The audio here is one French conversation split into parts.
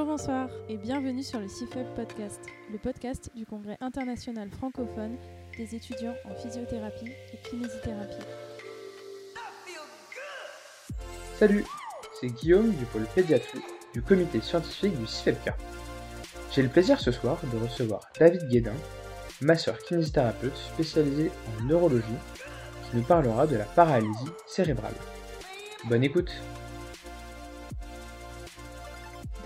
Bonjour, bonsoir et bienvenue sur le CIFEB Podcast, le podcast du Congrès international francophone des étudiants en physiothérapie et kinésithérapie. Salut, c'est Guillaume du pôle pédiatrie du comité scientifique du CIFEBK. J'ai le plaisir ce soir de recevoir David Guédin, masseur kinésithérapeute spécialisé en neurologie, qui nous parlera de la paralysie cérébrale. Bonne écoute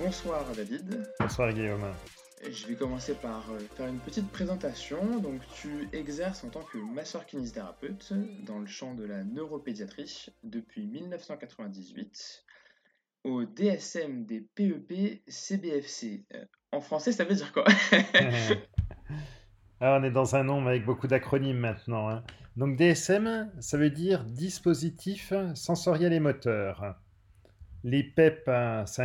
Bonsoir David. Bonsoir Guillaume. Je vais commencer par euh, faire une petite présentation. Donc, tu exerces en tant que masseur kinésithérapeute dans le champ de la neuropédiatrie depuis 1998 au DSM des PEP CBFC. Euh, en français, ça veut dire quoi? Ah, On est dans un nombre avec beaucoup d'acronymes maintenant. Hein. Donc DSM, ça veut dire dispositif sensoriel et moteur. Les PEP, hein, c'est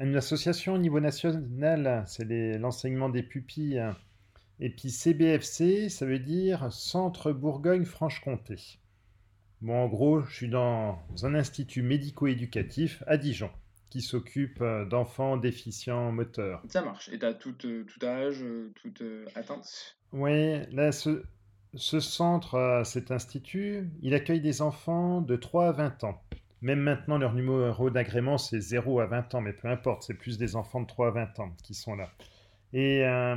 une association au niveau national, c'est l'enseignement des pupilles. Et puis CBFC, ça veut dire Centre Bourgogne-Franche-Comté. Bon, en gros, je suis dans un institut médico-éducatif à Dijon qui s'occupe euh, d'enfants déficients moteurs. Ça marche. Et tu as tout, euh, tout, âge, euh, toute atteinte Oui, là, ce, ce centre, cet institut, il accueille des enfants de 3 à 20 ans. Même maintenant, leur numéro d'agrément, c'est 0 à 20 ans, mais peu importe, c'est plus des enfants de 3 à 20 ans qui sont là. Et euh,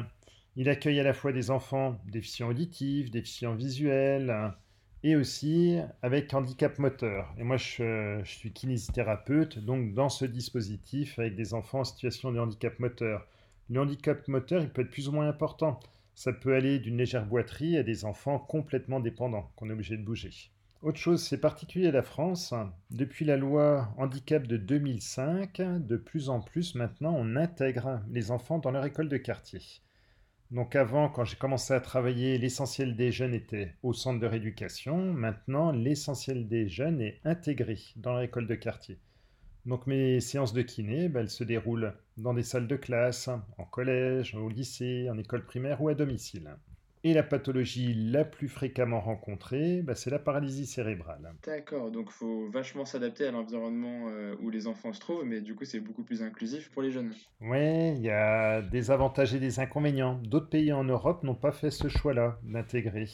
il accueille à la fois des enfants déficients auditifs, déficients visuels, hein, et aussi avec handicap moteur. Et moi, je, je, suis kinésithérapeute, donc dans ce dispositif, avec des enfants en situation de handicap moteur. Le handicap moteur, il peut être plus ou moins important. Ça peut aller d'une légère boiterie à des enfants complètement dépendants, qu'on est obligé de bouger. Autre chose, c'est particulier à la France. Depuis la loi handicap de 2005, de plus en plus maintenant, on intègre les enfants dans leur école de quartier. Donc avant, quand j'ai commencé à travailler, l'essentiel des jeunes était au centre de rééducation. Maintenant, l'essentiel des jeunes est intégré dans leur école de quartier. Donc mes séances de kiné, ben, elles se déroulent dans des salles de classe, en collège, au lycée, en école primaire ou à domicile. Et la pathologie la plus fréquemment rencontrée, bah, c'est la paralysie cérébrale. D'accord, donc il faut vachement s'adapter à l'environnement euh, où les enfants se trouvent, mais du coup c'est beaucoup plus inclusif pour les jeunes. Oui, il y a des avantages et des inconvénients. D'autres pays en Europe n'ont pas fait ce choix-là d'intégrer.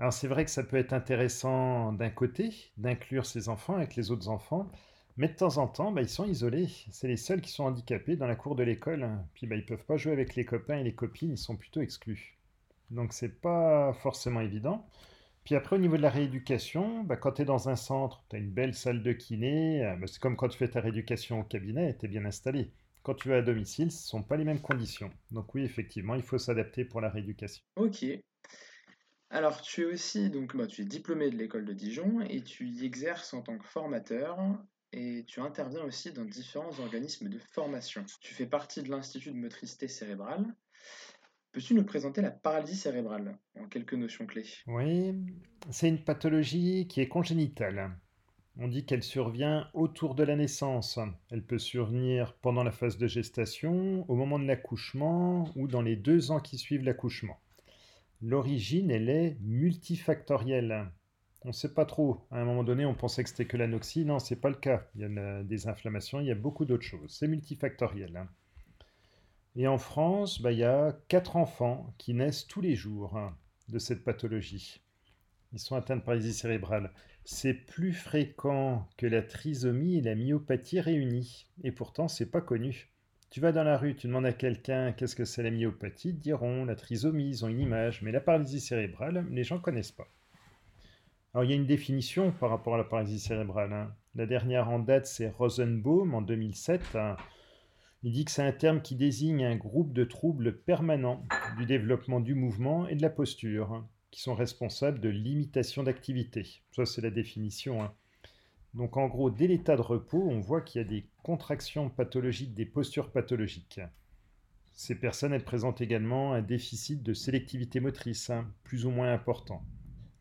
Alors c'est vrai que ça peut être intéressant d'un côté, d'inclure ces enfants avec les autres enfants, mais de temps en temps, bah, ils sont isolés. C'est les seuls qui sont handicapés dans la cour de l'école. Puis bah, ils ne peuvent pas jouer avec les copains et les copines, ils sont plutôt exclus. Donc c'est pas forcément évident. Puis après, au niveau de la rééducation, bah, quand tu es dans un centre, tu as une belle salle de kiné, euh, bah, c'est comme quand tu fais ta rééducation au cabinet, tu es bien installé. Quand tu vas à domicile, ce ne sont pas les mêmes conditions. Donc oui, effectivement, il faut s'adapter pour la rééducation. Ok. Alors, tu es aussi, donc, bah, tu es diplômé de l'école de Dijon et tu y exerces en tant que formateur et tu interviens aussi dans différents organismes de formation. Tu fais partie de l'Institut de motricité cérébrale Peux-tu nous présenter la paralysie cérébrale en quelques notions clés? Oui, c'est une pathologie qui est congénitale. On dit qu'elle survient autour de la naissance. Elle peut survenir pendant la phase de gestation, au moment de l'accouchement ou dans les deux ans qui suivent l'accouchement. L'origine, elle est multifactorielle. On ne sait pas trop. À un moment donné, on pensait que c'était que l'anoxie. Non, ce n'est pas le cas. Il y a des inflammations, il y a beaucoup d'autres choses. C'est multifactoriel. Et en France, bah, il y a 4 enfants qui naissent tous les jours hein, de cette pathologie. Ils sont atteints de paralysie cérébrale. C'est plus fréquent que la trisomie et la myopathie réunies. Et pourtant, c'est pas connu. Tu vas dans la rue, tu demandes à quelqu'un qu'est-ce que c'est la myopathie, ils diront la trisomie, ils ont une image, mais la paralysie cérébrale, les gens ne connaissent pas. Alors il y a une définition par rapport à la paralysie cérébrale. Hein. La dernière en date, c'est Rosenbaum en 2007. Il dit que c'est un terme qui désigne un groupe de troubles permanents du développement du mouvement et de la posture, qui sont responsables de l'imitation d'activité. Ça, c'est la définition. Hein. Donc en gros, dès l'état de repos, on voit qu'il y a des contractions pathologiques, des postures pathologiques. Ces personnes, elles présentent également un déficit de sélectivité motrice, hein, plus ou moins important.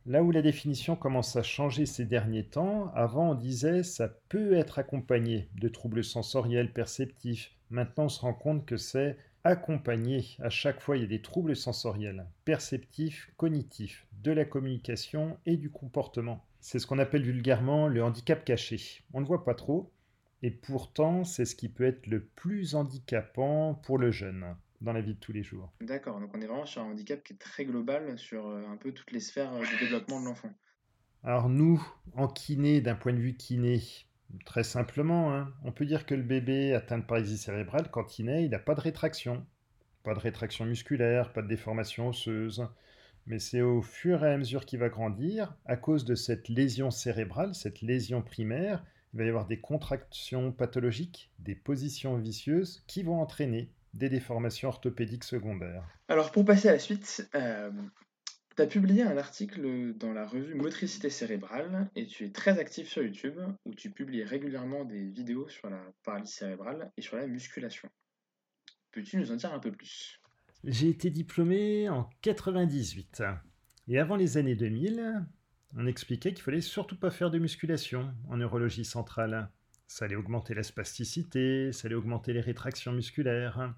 Là où la définition commence à changer ces derniers temps, avant on disait ça peut être accompagné de troubles sensoriels perceptifs. Maintenant on se rend compte que c'est accompagné. À chaque fois il y a des troubles sensoriels, perceptifs, cognitifs, de la communication et du comportement. C'est ce qu'on appelle vulgairement le handicap caché. On ne le voit pas trop, Et pourtant, c'est ce qui peut être le plus handicapant pour le jeune dans la vie de tous les jours. D'accord, donc on est vraiment sur un handicap qui est très global sur euh, un peu toutes les sphères euh, du développement de l'enfant. Alors nous, en kiné, d'un point de vue kiné, très simplement, hein, on peut dire que le bébé atteint de paralysie cérébrale, quand il naît, il n'a pas de rétraction. Pas de rétraction musculaire, pas de déformation osseuse. Mais c'est au fur et à mesure qu'il va grandir, à cause de cette lésion cérébrale, cette lésion primaire, il va y avoir des contractions pathologiques, des positions vicieuses qui vont entraîner des déformations orthopédiques secondaires. Alors pour passer à la suite, euh, tu as publié un article dans la revue Motricité cérébrale et tu es très actif sur YouTube où tu publies régulièrement des vidéos sur la paralysie cérébrale et sur la musculation. Peux-tu nous en dire un peu plus? J'ai été diplômé en 98 et avant les années 2000, on expliquait qu'il fallait surtout pas faire de musculation en neurologie centrale. Ça allait augmenter la spasticité, ça allait augmenter les rétractions musculaires.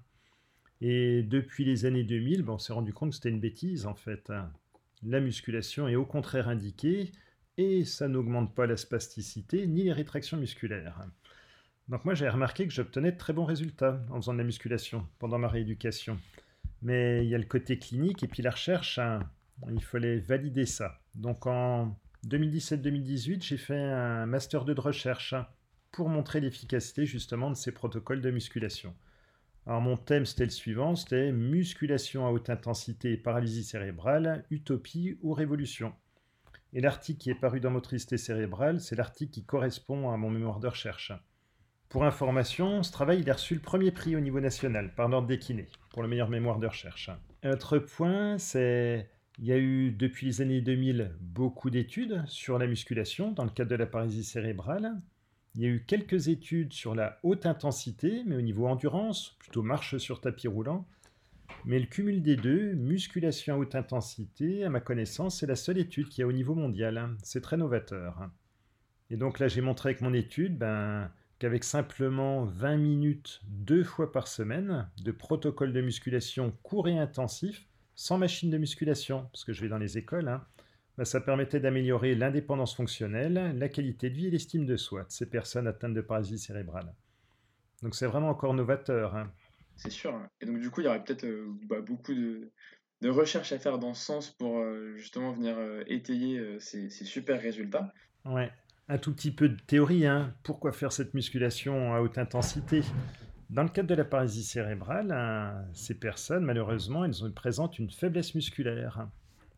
Et depuis les années 2000, on s'est rendu compte que c'était une bêtise en fait. La musculation est au contraire indiquée et ça n'augmente pas la spasticité ni les rétractions musculaires. Donc moi j'ai remarqué que j'obtenais de très bons résultats en faisant de la musculation pendant ma rééducation. Mais il y a le côté clinique et puis la recherche, hein, il fallait valider ça. Donc en 2017-2018, j'ai fait un master 2 de recherche pour montrer l'efficacité justement de ces protocoles de musculation. Alors mon thème c'était le suivant, c'était musculation à haute intensité et paralysie cérébrale, utopie ou révolution. Et l'article qui est paru dans Motricité cérébrale, c'est l'article qui correspond à mon mémoire de recherche. Pour information, ce travail il a reçu le premier prix au niveau national par l'ordre des kinés pour le meilleur mémoire de recherche. Un autre point, c'est il y a eu depuis les années 2000 beaucoup d'études sur la musculation dans le cadre de la paralysie cérébrale. Il y a eu quelques études sur la haute intensité, mais au niveau endurance, plutôt marche sur tapis roulant. Mais le cumul des deux, musculation à haute intensité, à ma connaissance, c'est la seule étude qu'il y a au niveau mondial. C'est très novateur. Et donc là, j'ai montré avec mon étude ben, qu'avec simplement 20 minutes deux fois par semaine de protocole de musculation court et intensif, sans machine de musculation, parce que je vais dans les écoles, hein, bah, ça permettait d'améliorer l'indépendance fonctionnelle, la qualité de vie et l'estime de soi de ces personnes atteintes de paralysie cérébrale. Donc c'est vraiment encore novateur. Hein. C'est sûr. Hein. Et donc du coup, il y aurait peut-être euh, bah, beaucoup de, recherches à faire dans ce sens pour euh, justement venir euh, étayer ces, super résultats. Ouais, un tout petit peu de théorie. Hein. Pourquoi faire cette musculation à haute intensité? Dans le cadre de la paralysie cérébrale, ces personnes, malheureusement, elles présentent une faiblesse musculaire.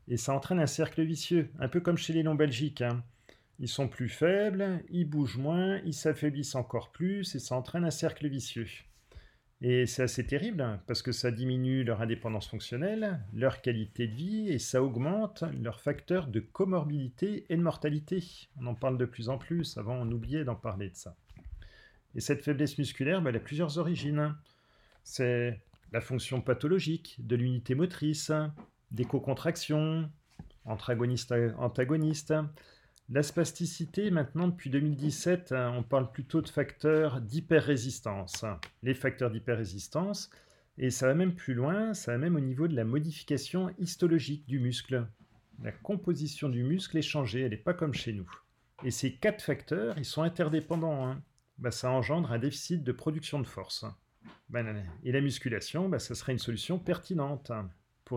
Et ça entraîne un cercle vicieux, un peu comme chez les non-belgiques. Hein. Ils sont plus faibles, ils bougent moins, ils s'affaiblissent encore plus, et ça entraîne un cercle vicieux. Et c'est assez terrible, parce que ça diminue leur indépendance fonctionnelle, leur qualité de vie, et ça augmente leurs facteurs de comorbidité et de mortalité. On en parle de plus en plus, avant on oubliait d'en parler de ça. Et cette faiblesse musculaire, bah, elle a plusieurs origines. C'est la fonction pathologique de l'unité motrice, des co-contractions, antagoniste, La spasticité, maintenant, depuis 2017, hein, on parle plutôt de facteurs d'hyperrésistance. Les facteurs d'hyperrésistance, et ça va même plus loin, ça va même au niveau de la modification histologique du muscle. La composition du muscle est changée, elle n'est pas comme chez nous. Et ces quatre facteurs, ils sont interdépendants. Hein. Bah, ça engendre un déficit de production de force. Bah, et la musculation, bah, ça serait une solution pertinente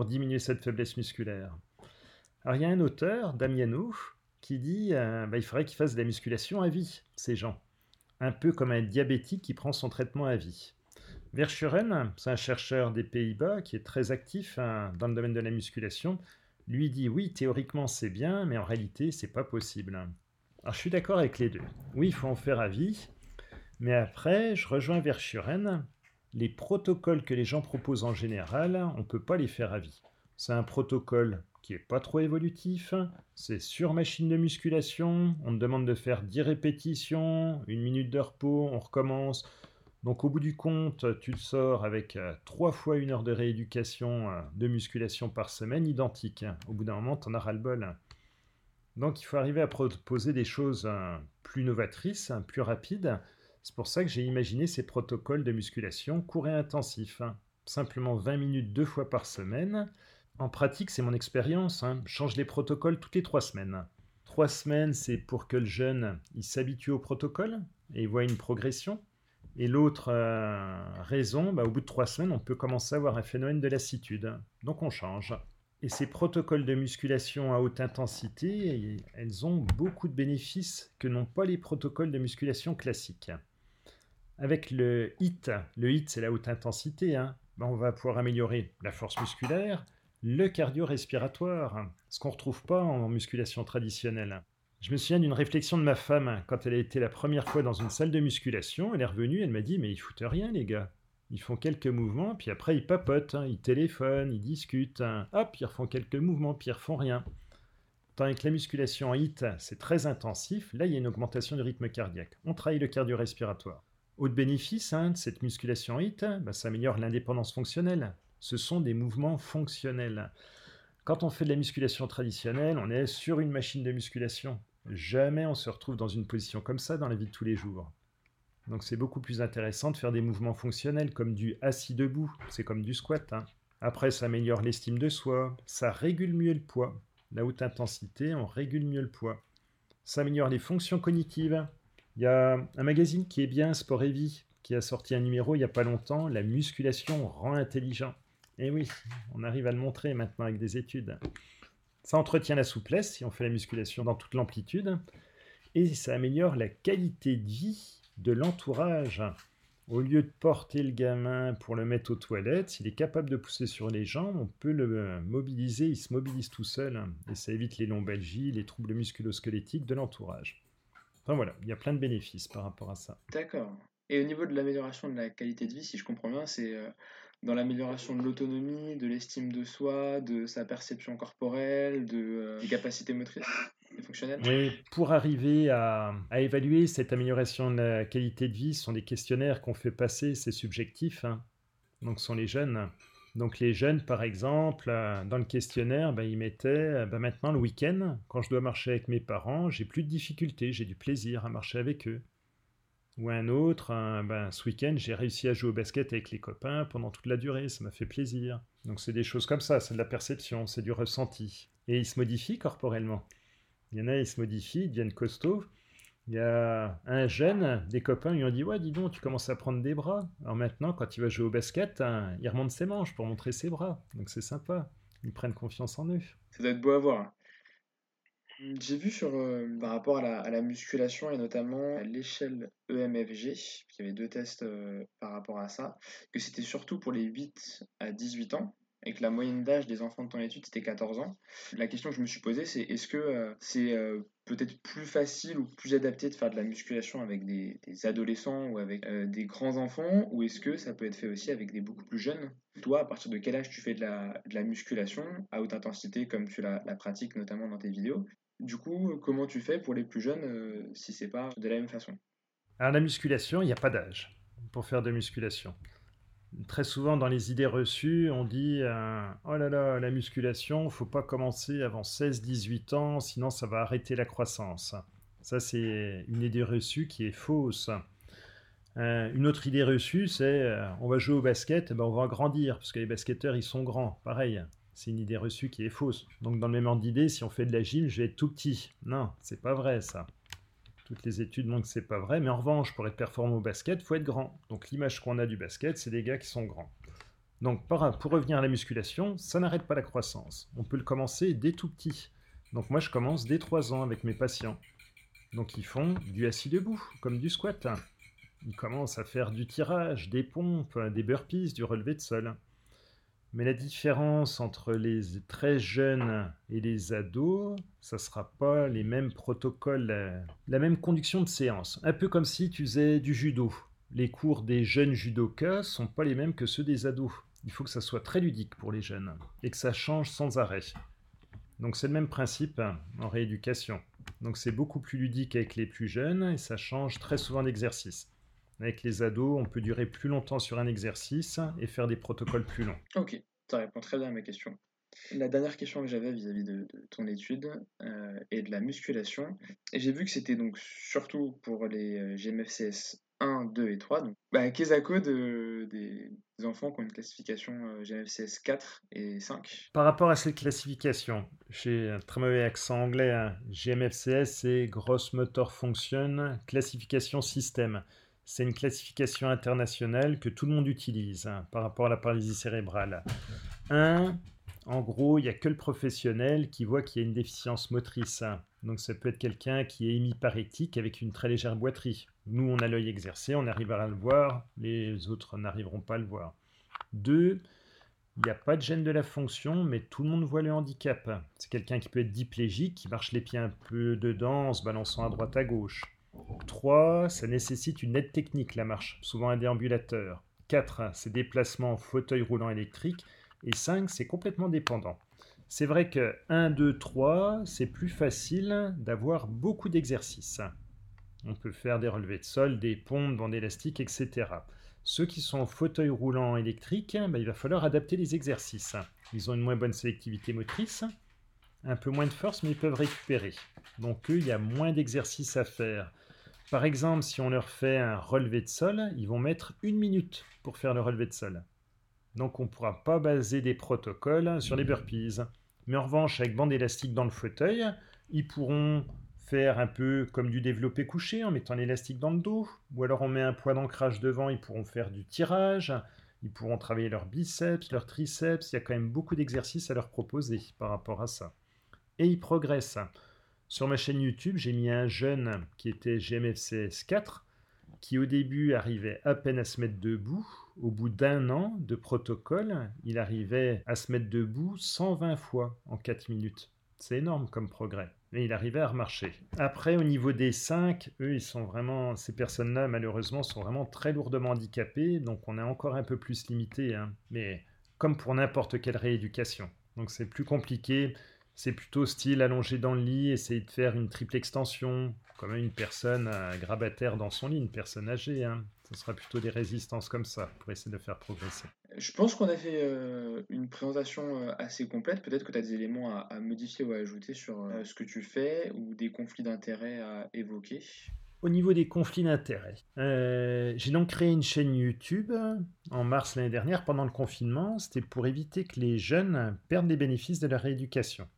diminuer cette faiblesse musculaire. Alors il y a un auteur, Damiano, qui dit euh, bah, il faudrait qu'ils fassent de la musculation à vie, ces gens. Un peu comme un diabétique qui prend son traitement à vie. Verschuren, c'est un chercheur des Pays-Bas qui est très actif hein, dans le domaine de la musculation, lui dit oui, théoriquement c'est bien, mais en réalité c'est pas possible. Alors je suis d'accord avec les deux. Oui, il faut en faire à vie, mais après, je rejoins Verschuren les protocoles que les gens proposent en général, on ne peut pas les faire à vie. C'est un protocole qui est pas trop évolutif, c'est sur machine de musculation, on te demande de faire 10 répétitions, une minute de repos, on recommence. Donc au bout du compte, tu te sors avec 3 euh, fois une heure de rééducation euh, de musculation par semaine identique. Au bout d'un moment, tu en as ras-le-bol. Donc il faut arriver à proposer des choses euh, plus novatrices, plus rapides, c'est pour ça que j'ai imaginé ces protocoles de musculation court et intensif. Hein. Simplement 20 minutes deux fois par semaine. En pratique, c'est mon expérience. Hein. change les protocoles toutes les trois semaines. Trois semaines, c'est pour que le jeune s'habitue au protocole, et voient une progression. Et l'autre euh, raison, bah, au bout de trois semaines, on peut commencer à avoir un phénomène de lassitude. Donc on change. Et ces protocoles de musculation à haute intensité, elles ont beaucoup de bénéfices que n'ont pas les protocoles de musculation classiques. Avec le HIT, le HIT c'est la haute intensité, hein, bah, on va pouvoir améliorer la force musculaire, le cardio-respiratoire, ce qu'on ne retrouve pas en musculation traditionnelle. Je me souviens d'une réflexion de ma femme quand elle a été la première fois dans une salle de musculation. Elle est revenue, elle m'a dit Mais ils foutent rien, les gars. Ils font quelques mouvements, puis après ils papotent, hein. ils téléphonent, ils discutent. Hein. Hop, ils refont quelques mouvements, puis ils refont rien. Tandis que la musculation en HIT, c'est très intensif. Là, il y a une augmentation du rythme cardiaque. On travaille le cardio-respiratoire. Autre bénéfice hein, de cette musculation HIT, bah, ça améliore l'indépendance fonctionnelle. Ce sont des mouvements fonctionnels. Quand on fait de la musculation traditionnelle, on est sur une machine de musculation. Jamais on se retrouve dans une position comme ça dans la vie de tous les jours. Donc c'est beaucoup plus intéressant de faire des mouvements fonctionnels comme du assis debout, c'est comme du squat. Hein. Après, ça améliore l'estime de soi, ça régule mieux le poids. La haute intensité, on régule mieux le poids. Ça améliore les fonctions cognitives. Il y a un magazine qui est bien, Sport et Vie, qui a sorti un numéro il n'y a pas longtemps, La musculation rend intelligent. Et eh oui, on arrive à le montrer maintenant avec des études. Ça entretient la souplesse si on fait la musculation dans toute l'amplitude. Et ça améliore la qualité de vie de l'entourage. Au lieu de porter le gamin pour le mettre aux toilettes, s'il est capable de pousser sur les jambes, on peut le mobiliser, il se mobilise tout seul. Et ça évite les lombalgies, les troubles musculosquelettiques de l'entourage. Enfin voilà, il y a plein de bénéfices par rapport à ça. D'accord. Et au niveau de l'amélioration de la qualité de vie, si je comprends bien, c'est euh, dans l'amélioration de l'autonomie, de l'estime de soi, de sa perception corporelle, de, euh, des capacités motrices et fonctionnelles Oui, pour arriver à, évaluer cette amélioration de la qualité de vie, ce sont des questionnaires qu'on fait passer, c'est subjectif, hein. donc ce sont les jeunes. Donc les jeunes, par exemple, euh, dans le questionnaire, ben, ils mettaient, euh, ben, maintenant le week-end, quand je dois marcher avec mes parents, j'ai plus de difficultés, j'ai du plaisir à marcher avec eux ou un autre, ben, ce week-end, j'ai réussi à jouer au basket avec les copains pendant toute la durée, ça m'a fait plaisir. Donc c'est des choses comme ça, c'est de la perception, c'est du ressenti. Et ils se modifient corporellement. Il y en a, ils se modifient, ils deviennent costauds. Il y a un jeune, des copains lui ont dit Ouais, dis donc, tu commences à prendre des bras. Alors maintenant, quand il va jouer au basket, hein, il remonte ses manches pour montrer ses bras. Donc c'est sympa. Ils prennent confiance en eux. Ça doit être beau à voir. J'ai vu sur, euh, par rapport à la, musculation et notamment l'échelle EMFG, il y avait deux tests euh, par rapport à ça, que c'était surtout pour les 8 à 18 ans et que la moyenne d'âge des enfants de ton étude c'était 14 ans. La question que je me suis posée c'est est-ce que euh, c'est peut-être plus facile ou plus adapté de faire de la musculation avec des, adolescents ou avec des grands enfants ou est-ce que ça peut être fait aussi avec des beaucoup plus jeunes? Toi, à partir de quel âge tu fais de la, musculation à haute intensité comme tu la, la pratiques notamment dans tes vidéos? Du coup, comment tu fais pour les plus jeunes euh, si c'est pas de la même façon? Alors la musculation, il n'y a pas d'âge pour faire de musculation. Très souvent dans les idées reçues, on dit euh, oh là là, la musculation, faut pas commencer avant 16-18 ans, sinon ça va arrêter la croissance. Ça c'est une idée reçue qui est fausse. Euh, une autre idée reçue, c'est on va jouer au basket, ben on va grandir, parce que les basketteurs ils sont grands. Pareil, c'est une idée reçue qui est fausse. Donc dans le même ordre d'idée, si on fait de la gym, je vais être tout petit. Non, c'est pas vrai ça. Toutes les études montrent que c'est pas vrai, mais en revanche, pour être performant au basket, faut être grand. Donc l'image qu'on a du basket, c'est des gars qui sont grands. Donc pour revenir à la musculation, ça n'arrête pas la croissance. On peut le commencer dès tout petit. Donc moi je commence dès 3 ans avec mes patients. Donc ils font du assis debout, comme du squat. Ils commencent à faire du tirage, des pompes, des burpees, du relevé de sol. Mais la différence entre les très jeunes et les ados, ça ne sera pas les mêmes protocoles, la, même conduction de séance. Un peu comme si tu faisais du judo. Les cours des jeunes judokas sont pas les mêmes que ceux des ados. Il faut que ça soit très ludique pour les jeunes et que ça change sans arrêt. Donc c'est le même principe en rééducation. Donc c'est beaucoup plus ludique avec les plus jeunes et ça change très souvent d'exercice. Avec les ados, on peut durer plus longtemps sur un exercice et faire des protocoles plus longs. Ok, ça répond très bien à ma question. La dernière question que j'avais vis-à-vis de, ton étude euh, est de la musculation. Et j'ai vu que c'était donc surtout pour les GMFCS 1, 2 et 3. Donc, bah, Kesako de, des, enfants qui ont une classification euh, GMFCS 4 et 5. Par rapport à cette classification, j'ai un très mauvais accent anglais. Hein. GMFCS, c'est Gross Motor Function Classification System. C'est une classification internationale que tout le monde utilise hein, par rapport à la paralysie cérébrale. 1, en gros, il n'y a que le professionnel qui voit qu'il y a une déficience motrice. Donc ça peut être quelqu'un qui est hémiparétique avec une très légère boiterie. Nous, on a l'œil exercé, on arrivera à le voir, les autres n'arriveront pas à le voir. Deux, il n'y a pas de gêne de la fonction, mais tout le monde voit le handicap. C'est quelqu'un qui peut être diplégique, qui marche les pieds un peu dedans en se balançant à droite à gauche. 3. Ça nécessite une aide technique, la marche, souvent un déambulateur. 4. C'est déplacement en fauteuil roulant électrique et 5, c'est complètement dépendant. C'est vrai que 1, 2, 3, c'est plus facile d'avoir beaucoup d'exercices. On peut faire des relevés de sol, des pompes, bandes élastiques, etc. Ceux qui sont en fauteuil roulant électrique, ben, il va falloir adapter les exercices. Ils ont une moins bonne sélectivité motrice, un peu moins de force, mais ils peuvent récupérer. Donc eux, il y a moins d'exercices à faire. Par exemple, si on leur fait un relevé de sol, ils vont mettre une minute pour faire le relevé de sol. Donc on ne pourra pas baser des protocoles sur les burpees. Mais en revanche, avec bande élastique dans le fauteuil, ils pourront faire un peu comme du développé couché en mettant l'élastique dans le dos. Ou alors on met un poids d'ancrage devant, ils pourront faire du tirage. Ils pourront travailler leurs biceps, leurs triceps. Il y a quand même beaucoup d'exercices à leur proposer par rapport à ça. Et ils progressent. Sur ma chaîne YouTube, j'ai mis un jeune qui était GMFCS 4 qui au début arrivait à peine à se mettre debout, au bout d'un an de protocole, il arrivait à se mettre debout 120 fois en 4 minutes. C'est énorme comme progrès. Et il arrivait à remarcher. Après, au niveau des 5, eux, ils sont vraiment, ces personnes-là, malheureusement, sont vraiment très lourdement handicapées, donc on est encore un peu plus limité, hein. mais comme pour n'importe quelle rééducation. Donc c'est plus compliqué. C'est plutôt style allongé dans le lit, essayer de faire une triple extension, comme une personne grabataire dans son lit, une personne âgée. Hein. Ce sera plutôt des résistances comme ça pour essayer de faire progresser. Je pense qu'on a fait euh, une présentation euh, assez complète. Peut-être que tu as des éléments à, modifier ou à ajouter sur euh, ce que tu fais ou des conflits d'intérêts à évoquer. Au niveau des conflits d'intérêts, j'ai donc créé une chaîne YouTube en mars l'année dernière pendant le confinement. C'était pour éviter que les jeunes perdent les bénéfices de leur rééducation.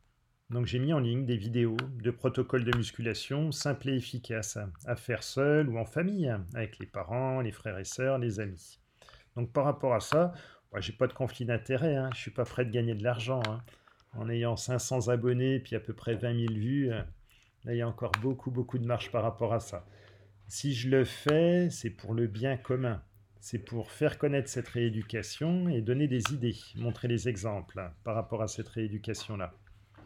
Donc j'ai mis en ligne des vidéos de protocoles de musculation simples et efficaces à faire seul ou en famille, avec les parents, les frères et sœurs, les amis. Donc par rapport à ça, moi j'ai pas de conflit d'intérêt, hein, je suis pas prêt de gagner de l'argent. Hein. En ayant 500 abonnés puis à peu près 20 000 vues, euh, là il y a encore beaucoup beaucoup de marge par rapport à ça. Si je le fais, c'est pour le bien commun. C'est pour faire connaître cette rééducation et donner des idées, montrer les exemples hein, par rapport à cette rééducation-là.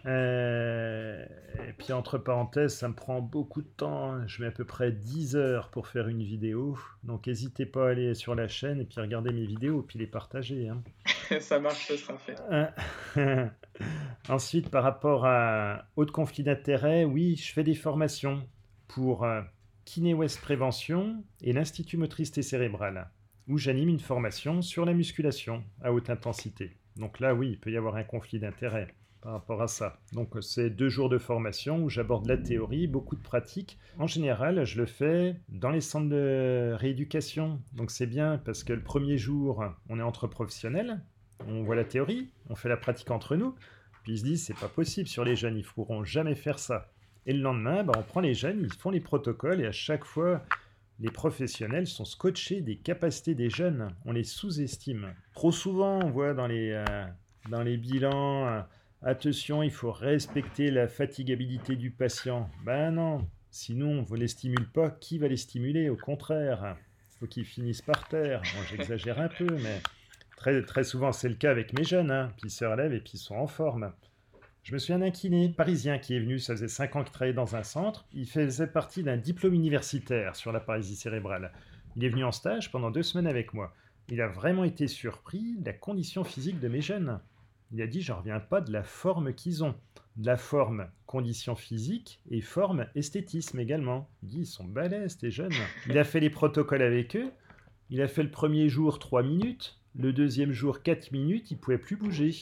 Euh, et puis entre parenthèses, ça me prend beaucoup de temps. Hein. Je mets à peu près 10 heures pour faire une vidéo. Donc n'hésitez pas à aller sur la chaîne et puis regarder mes vidéos et puis les partager. Hein. ça marche, ce sera fait. Euh, ensuite, par rapport à autres conflits d'intérêts, oui, je fais des formations pour euh, Kiné West Prévention et l'Institut Motricité Cérébrale, où j'anime une formation sur la musculation à haute intensité. Donc là, oui, il peut y avoir un conflit d'intérêts par rapport à ça. Donc c'est deux jours de formation où j'aborde la théorie, beaucoup de pratique. En général, je le fais dans les centres de rééducation. Donc c'est bien parce que le premier jour, on est entre professionnels, on voit la théorie, on fait la pratique entre nous, puis ils se disent c'est pas possible sur les jeunes, ils pourront jamais faire ça. Et le lendemain, bah, on prend les jeunes, ils font les protocoles et à chaque fois, les professionnels sont scotchés des capacités des jeunes. On les sous-estime. Trop souvent, on voit dans les, euh, dans les bilans... Euh, Attention, il faut respecter la fatigabilité du patient. Ben non, sinon on ne les stimule pas, qui va les stimuler? Au contraire, il faut qu'ils finissent par terre. J'exagère un peu, mais très, très souvent c'est le cas avec mes jeunes, hein. puis ils se relèvent et puis ils sont en forme. Je me souviens d'un kiné parisien qui est venu, ça faisait 5 ans qu'il travaillait dans un centre. Il faisait partie d'un diplôme universitaire sur la paralysie cérébrale. Il est venu en stage pendant deux semaines avec moi. Il a vraiment été surpris de la condition physique de mes jeunes. Il a dit, je reviens pas de la forme qu'ils ont. De la forme condition physique et forme esthétisme également. Il dit, ils sont balèzes, tes jeunes. Il a fait les protocoles avec eux. Il a fait le premier jour 3 minutes. Le deuxième jour 4 minutes, il pouvait plus bouger.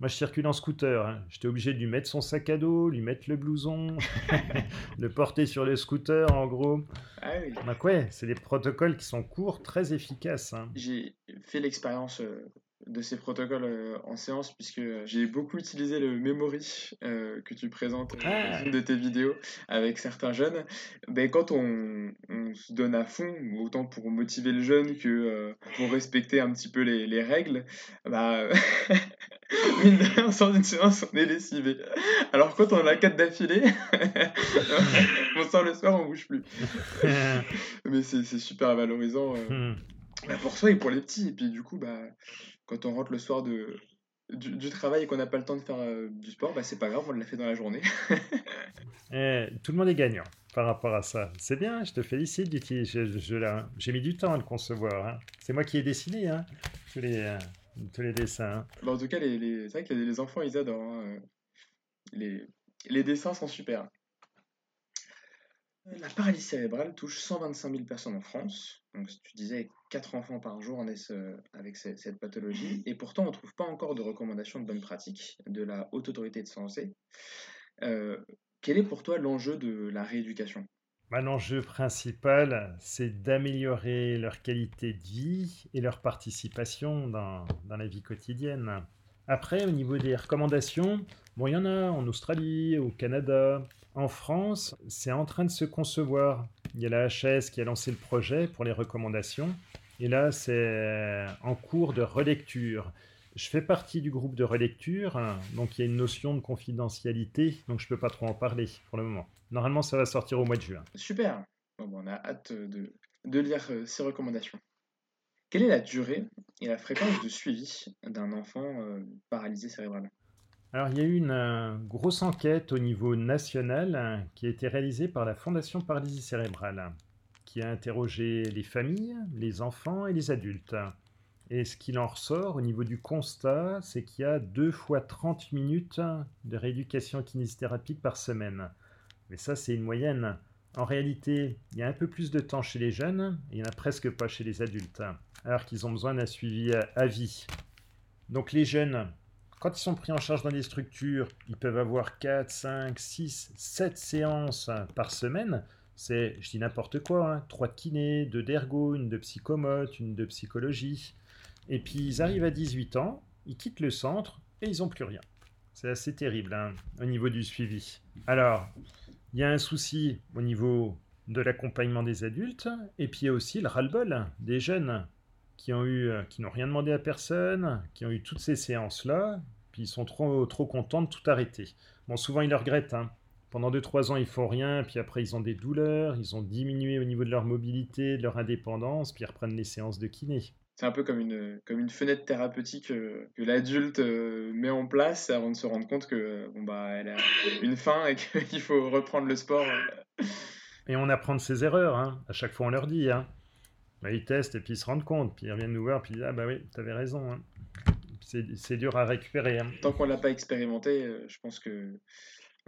Moi, je circule en scooter. hein. J'étais obligé de lui mettre son sac à dos, lui mettre le blouson, le porter sur le scooter, en gros. Ah oui. Donc, ouais, c'est des protocoles qui sont courts, très efficaces. hein. J'ai fait l'expérience euh, de ces protocoles euh, en séance puisque j'ai beaucoup utilisé le memory euh, que tu présentes euh, Ah. dans une de tes vidéos avec certains jeunes. Ben, quand on, on se donne à fond, autant pour motiver le jeune que euh, pour respecter un petit peu les, les règles, bah, mine de rien, on sort d'une séance, on est lessivé. Alors quand on a quatre d'affilée, on sort le soir, on bouge plus. Mais c'est c'est super valorisant. euh, Hmm. Bah, pour soi et pour les petits. Et puis du coup, bah, quand on rentre le soir de, du, du travail et qu'on n'a pas le temps de faire euh, du sport, bah, c'est pas grave, on l'a fait dans la journée. Eh, tout le monde est gagnant par rapport à ça. C'est bien, je te félicite jeu-là. J'ai mis du temps à le concevoir. hein. C'est moi qui ai dessiné hein, tous, les, euh, tous les dessins. hein. Bah, en tout cas, les, les- c'est vrai que les, les enfants, ils adorent. euh, Les, les dessins sont super. La paralysie cérébrale touche 125 000 personnes en France. Donc, tu disais 4 enfants par jour naissent euh, avec ce- cette pathologie. Et pourtant, on ne trouve pas encore de recommandations de bonne pratique de la Haute Autorité de Santé. Euh, quel est pour toi l'enjeu de la rééducation? Bah, L'enjeu principal, c'est d'améliorer leur qualité de vie et leur participation dans, dans la vie quotidienne. Après, au niveau des recommandations, bon, il y en a en Australie, au Canada. En France, c'est en train de se concevoir. Il y a la HS qui a lancé le projet pour les recommandations. Et là, c'est en cours de relecture. Je fais partie du groupe de relecture, hein, donc il y a une notion de confidentialité, donc je ne peux pas trop en parler pour le moment. Normalement, ça va sortir au mois de juin. Super. On a hâte de, de lire euh, ces recommandations. Quelle est la durée et la fréquence de suivi d'un enfant euh, paralysé cérébral? Alors, il y a eu une euh, grosse enquête au niveau national euh, qui a été réalisée par la Fondation Paralysie Cérébrale, qui a interrogé les familles, les enfants et les adultes. Et ce qu'il en ressort au niveau du constat, c'est qu'il y a 2 fois 30 minutes de rééducation kinésithérapique par semaine. Mais ça, c'est une moyenne. En réalité, il y a un peu plus de temps chez les jeunes et il n'y en a presque pas chez les adultes, alors qu'ils ont besoin d'un suivi à- à vie. Donc les jeunes, quand ils sont pris en charge dans des structures, ils peuvent avoir 4, 5, 6, 7 séances par semaine. C'est, je dis n'importe quoi, hein, 3 de kiné, 2 d'ergo, une de psychomote, une de psychologie. Et puis ils arrivent à 18 ans, ils quittent le centre et ils n'ont plus rien. C'est assez terrible hein, au niveau du suivi. Alors, il y a un souci au niveau de l'accompagnement des adultes, et puis il y a aussi le ras-le-bol des jeunes qui ont eu, euh, qui n'ont rien demandé à personne, qui ont eu toutes ces séances-là, puis ils sont trop, trop contents de tout arrêter. Bon, souvent ils le regrettent. hein. Pendant 2-3 ans, ils font rien, puis après ils ont des douleurs, ils ont diminué au niveau de leur mobilité, de leur indépendance, puis ils reprennent les séances de kiné. C'est un peu comme une, comme une fenêtre thérapeutique euh, que l'adulte euh, met en place avant de se rendre compte que bon, bah, elle a une fin et qu'il faut reprendre le sport. Et on apprend de ses erreurs, hein. à chaque fois on leur dit. Hein. Bah, ils testent et puis ils se rendent compte, puis ils reviennent nous voir, puis ils disent Ah bah oui, t'avais raison. hein. C'est dur à récupérer. hein. Tant qu'on l'a pas expérimenté, euh, je pense que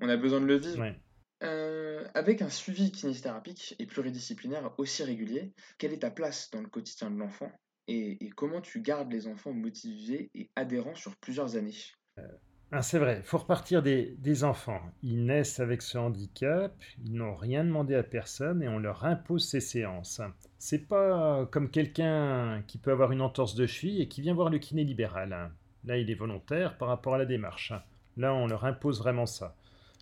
on a besoin de le vivre. Ouais. Euh, avec un suivi kinésithérapique et pluridisciplinaire aussi régulier, quelle est ta place dans le quotidien de l'enfant et, et comment tu gardes les enfants motivés et adhérents sur plusieurs années? Ah, c'est vrai, il faut repartir des, des enfants. Ils naissent avec ce handicap, ils n'ont rien demandé à personne et on leur impose ces séances. C'est pas comme quelqu'un qui peut avoir une entorse de cheville et qui vient voir le kiné libéral. Là, il est volontaire par rapport à la démarche. Là, on leur impose vraiment ça.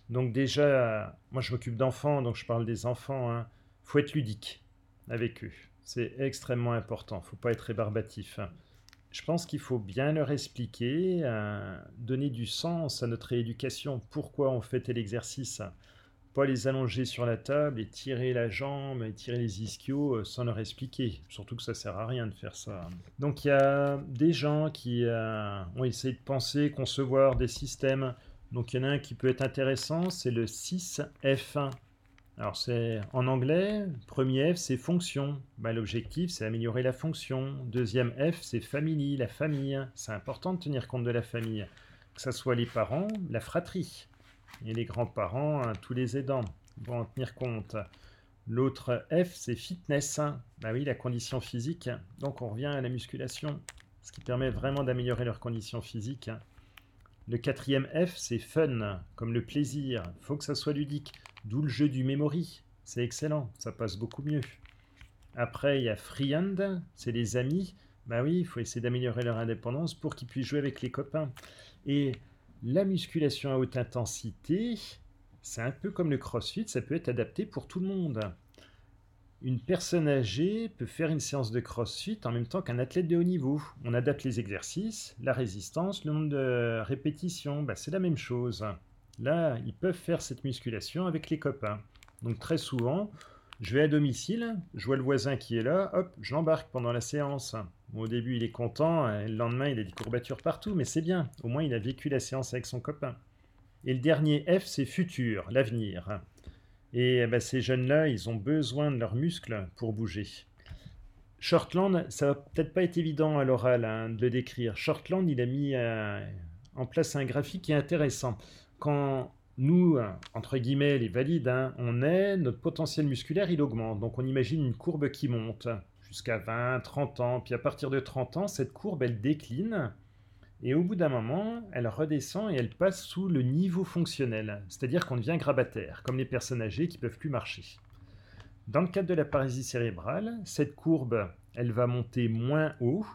Donc déjà, moi je m'occupe d'enfants, donc je parle des enfants. Hein. faut être ludique avec eux. C'est extrêmement important. faut pas être rébarbatif. Je pense qu'il faut bien leur expliquer, euh, donner du sens à notre rééducation, pourquoi on fait tel exercice? Pas les allonger sur la table et tirer la jambe et tirer les ischios euh, sans leur expliquer. Surtout que ça sert à rien de faire ça. Donc il y a des gens qui euh, ont essayé de penser, concevoir des systèmes. Donc il y en a un qui peut être intéressant, c'est le 6F1. Alors c'est en anglais, premier F c'est fonction. Bah, L'objectif c'est améliorer la fonction. Deuxième F c'est family, la famille. C'est important de tenir compte de la famille. Que ce soit les parents, la fratrie. Et les grands-parents, hein, tous les aidants vont en tenir compte. L'autre F c'est fitness. Bah oui, la condition physique. Donc on revient à la musculation. Ce qui permet vraiment d'améliorer leur condition physique. Le quatrième F, c'est fun, comme le plaisir. Faut que ça soit ludique. D'où le jeu du memory. C'est excellent, ça passe beaucoup mieux. Après, il y a friend, c'est les amis. Bah oui, il faut essayer d'améliorer leur indépendance pour qu'ils puissent jouer avec les copains. Et la musculation à haute intensité, c'est un peu comme le crossfit, ça peut être adapté pour tout le monde. Une personne âgée peut faire une séance de crossfit en même temps qu'un athlète de haut niveau. On adapte les exercices, la résistance, le nombre de répétitions, bah, c'est la même chose. Là, ils peuvent faire cette musculation avec les copains. Donc très souvent, je vais à domicile, je vois le voisin qui est là, hop, je l'embarque pendant la séance. au début, il est content, le lendemain, il a des courbatures partout, mais c'est bien. Au moins, il a vécu la séance avec son copain. Et le dernier F, c'est futur, l'avenir. Et eh ben, ces jeunes-là, ils ont besoin de leurs muscles pour bouger. Shortland, ça va peut-être pas être évident à l'oral hein, de le décrire. Shortland, il a mis euh, en place un graphique qui est intéressant. Quand nous, entre guillemets, les valides, hein, on est, notre potentiel musculaire, il augmente. Donc on imagine une courbe qui monte jusqu'à 20, 30 ans. Puis à partir de 30 ans, cette courbe, elle décline. Et au bout d'un moment, elle redescend et elle passe sous le niveau fonctionnel. C'est-à-dire qu'on devient grabataire, comme les personnes âgées qui peuvent plus marcher. Dans le cadre de la paralysie cérébrale, cette courbe, elle va monter moins haut,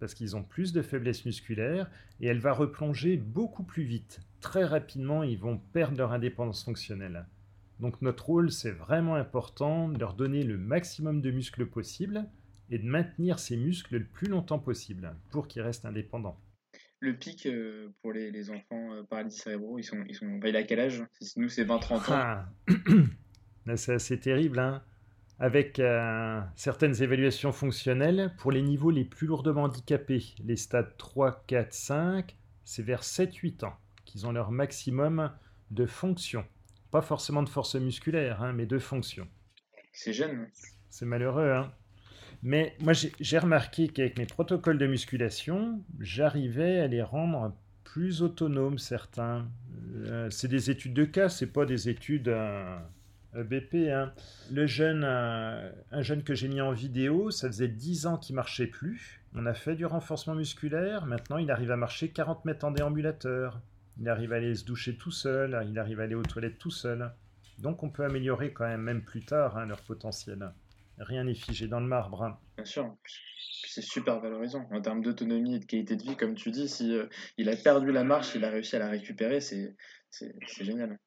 parce qu'ils ont plus de faiblesse musculaire, et elle va replonger beaucoup plus vite. Très rapidement, ils vont perdre leur indépendance fonctionnelle. Donc notre rôle, c'est vraiment important de leur donner le maximum de muscles possible et de maintenir ces muscles le plus longtemps possible pour qu'ils restent indépendants. Le pic euh, pour les, enfants euh, paralysés cérébraux, ils sont, ils sont, bah, il a quel âge? Nous, c'est 20-30 ans. Ah. c'est assez terrible, hein avec euh, certaines évaluations fonctionnelles, pour les niveaux les plus lourdement handicapés, les stades 3, 4, 5, c'est vers 7-8 ans qu'ils ont leur maximum de fonction. Pas forcément de force musculaire, hein, mais de fonction. C'est jeune. C'est malheureux, hein. Mais moi, j'ai remarqué qu'avec mes protocoles de musculation, j'arrivais à les rendre plus autonomes, certains. Euh, c'est des études de cas, c'est pas des études... Euh, euh, BP. Hein. Le jeune, euh, un jeune que j'ai mis en vidéo, ça faisait 10 ans qu'il marchait plus. On a fait du renforcement musculaire. Maintenant, il arrive à marcher 40 mètres en déambulateur. Il arrive à aller se doucher tout seul. Il arrive à aller aux toilettes tout seul. Donc, on peut améliorer quand même, même plus tard, hein, leur potentiel. Rien n'est figé dans le marbre. Hein. Bien sûr. C'est super valorisant en termes d'autonomie et de qualité de vie, comme tu dis. Si euh, il a perdu la marche, il a réussi à la récupérer, c'est génial.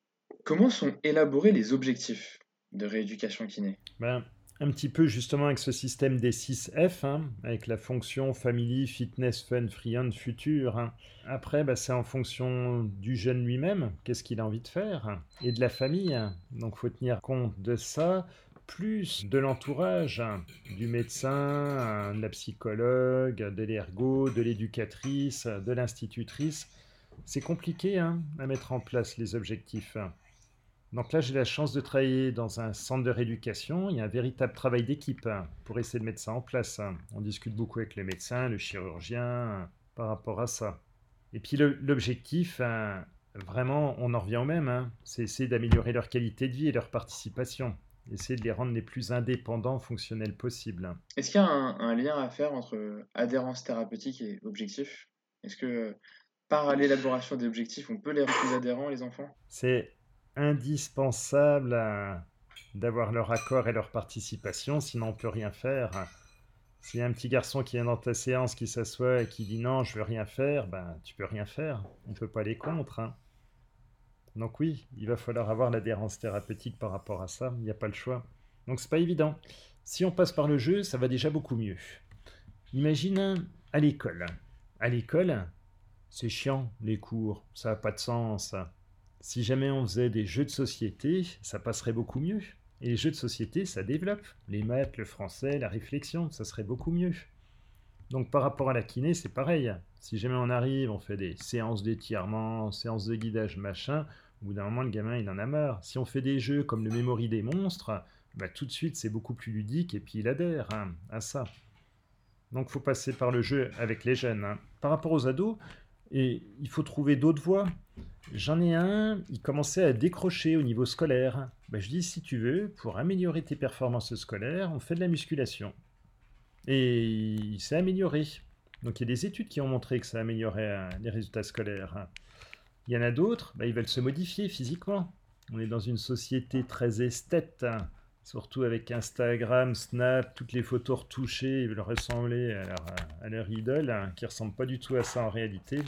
Comment sont élaborés les objectifs de rééducation kiné? Ben, Un petit peu justement avec ce système des 6 F, hein, avec la fonction family, fitness, fun, free and future. Hein. Après, ben, c'est en fonction du jeune lui-même, qu'est-ce qu'il a envie de faire, et de la famille. Donc faut tenir compte de ça, plus de l'entourage, du médecin, de la psychologue, de l'ergo, de l'éducatrice, de l'institutrice. C'est compliqué hein, à mettre en place les objectifs. Donc là, j'ai la chance de travailler dans un centre de rééducation. Il y a un véritable travail d'équipe hein, pour essayer de mettre ça en place. Hein. On discute beaucoup avec les médecins, le chirurgien hein, par rapport à ça. Et puis l'objectif, vraiment, on en revient au même, c'est essayer d'améliorer leur qualité de vie et leur participation. Essayer de les rendre les plus indépendants, fonctionnels possibles. Est-ce qu'il y a un, un, lien à faire entre adhérence thérapeutique et objectif? Est-ce que par l'élaboration des objectifs, on peut les rendre plus adhérents, les enfants? C'est indispensable d'avoir leur accord et leur participation, sinon on peut rien faire. S'il y a un petit garçon qui est dans ta séance, qui s'assoit et qui dit non, je veux rien faire, ben tu peux rien faire. On peut pas aller contre. Hein. Donc oui, il va falloir avoir l'adhérence thérapeutique par rapport à ça. Il n'y a pas le choix. Donc c'est pas évident. Si on passe par le jeu, ça va déjà beaucoup mieux. Imagine à l'école. À l'école, c'est chiant les cours, ça n'a pas de sens. Si jamais on faisait des jeux de société, ça passerait beaucoup mieux. Et les jeux de société, ça développe. Les maths, le français, la réflexion, ça serait beaucoup mieux. Donc par rapport à la kiné, c'est pareil. Si jamais on arrive, on fait des séances d'étirement, séances de guidage, machin, au bout d'un moment, le gamin, il en a marre. Si on fait des jeux comme le Memory des monstres, bah, tout de suite, c'est beaucoup plus ludique et puis il adhère hein, à ça. Donc faut passer par le jeu avec les jeunes. Hein. Par rapport aux ados, et il faut trouver d'autres voies. J'en ai un, il commençait à décrocher au niveau scolaire. Ben, je dis, si tu veux, pour améliorer tes performances scolaires, on fait de la musculation. Et il s'est amélioré. Donc il y a des études qui ont montré que ça améliorait euh, les résultats scolaires. Il y en a d'autres, bah, ils veulent se modifier physiquement. On est dans une société très esthète, hein. surtout avec Instagram, Snap, toutes les photos retouchées, ils veulent ressembler à leur, idole, hein, qui ne ressemble pas du tout à ça en réalité.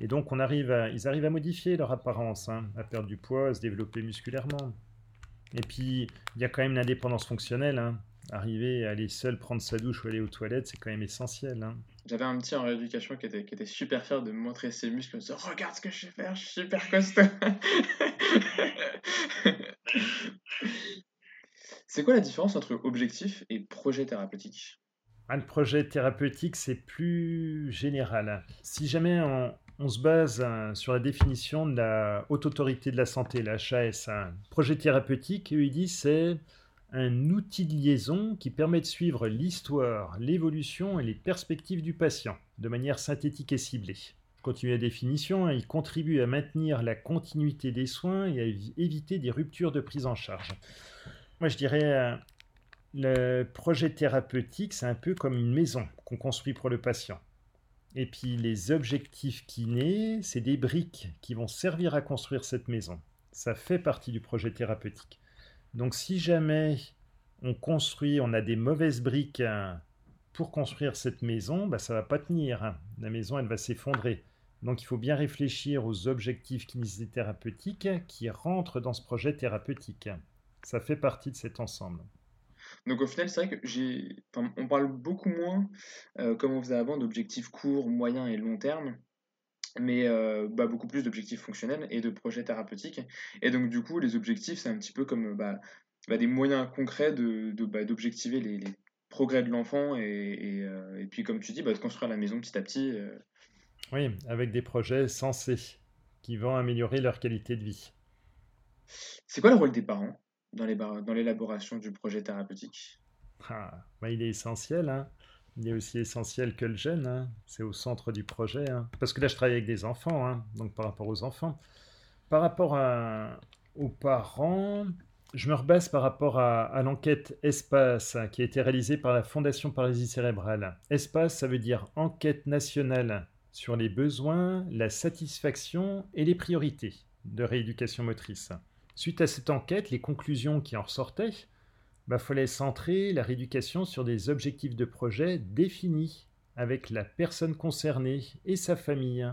Et donc on arrive ils arrivent à modifier leur apparence, hein, à perdre du poids, à se développer musculairement. Et puis, il y a quand même l'indépendance fonctionnelle. Arriver à aller seul prendre sa douche ou aller aux toilettes, c'est quand même essentiel. J'avais un petit en rééducation qui était, qui était super fier de me montrer ses muscles en disant Regarde ce que je sais faire, je suis super costaud. c'est quoi la différence entre objectif et projet thérapeutique? Ah, projet thérapeutique, c'est plus général. Si jamais on, se base hein, sur la définition de la haute autorité de la santé, la HAS, un projet thérapeutique, eux, ils disent c'est un outil de liaison qui permet de suivre l'histoire, l'évolution et les perspectives du patient de manière synthétique et ciblée. Continue la définition, hein. il contribue à maintenir la continuité des soins et à éviter des ruptures de prise en charge. Moi je dirais, euh, le projet thérapeutique, c'est un peu comme une maison qu'on construit pour le patient. Et puis les objectifs naissent, c'est des briques qui vont servir à construire cette maison. Ça fait partie du projet thérapeutique. Donc si jamais on construit, on a des mauvaises briques hein, pour construire cette maison, bah, ça va pas tenir. Hein. La maison, elle va s'effondrer. Donc il faut bien réfléchir aux objectifs kinésithérapeutiques qui rentrent dans ce projet thérapeutique. Ça fait partie de cet ensemble. Donc au final, c'est vrai que j'ai, on parle beaucoup moins, euh, comme on faisait avant, d'objectifs courts, moyens et long terme mais euh, bah, beaucoup plus d'objectifs fonctionnels et de projets thérapeutiques. Et donc, du coup, les objectifs, c'est un petit peu comme bah, bah, des moyens concrets de, d'objectiver les, progrès de l'enfant et, euh, et, puis, comme tu dis, de construire la maison petit à petit. Euh. Oui, avec des projets sensés qui vont améliorer leur qualité de vie. C'est quoi le rôle des parents? Dans, l'élaboration du projet thérapeutique ah, Il est essentiel. Hein il est aussi essentiel que le jeune, hein. c'est au centre du projet. Hein. Parce que là, je travaille avec des enfants, donc par rapport aux enfants. Par rapport aux parents, je me rebase par rapport à, l'enquête Espace qui a été réalisée par la Fondation Paralysie Cérébrale. Espace, ça veut dire enquête nationale sur les besoins, la satisfaction et les priorités de rééducation motrice. Suite à cette enquête, les conclusions qui en ressortaient, il bah, fallait centrer la rééducation sur des objectifs de projet définis avec la personne concernée et sa famille.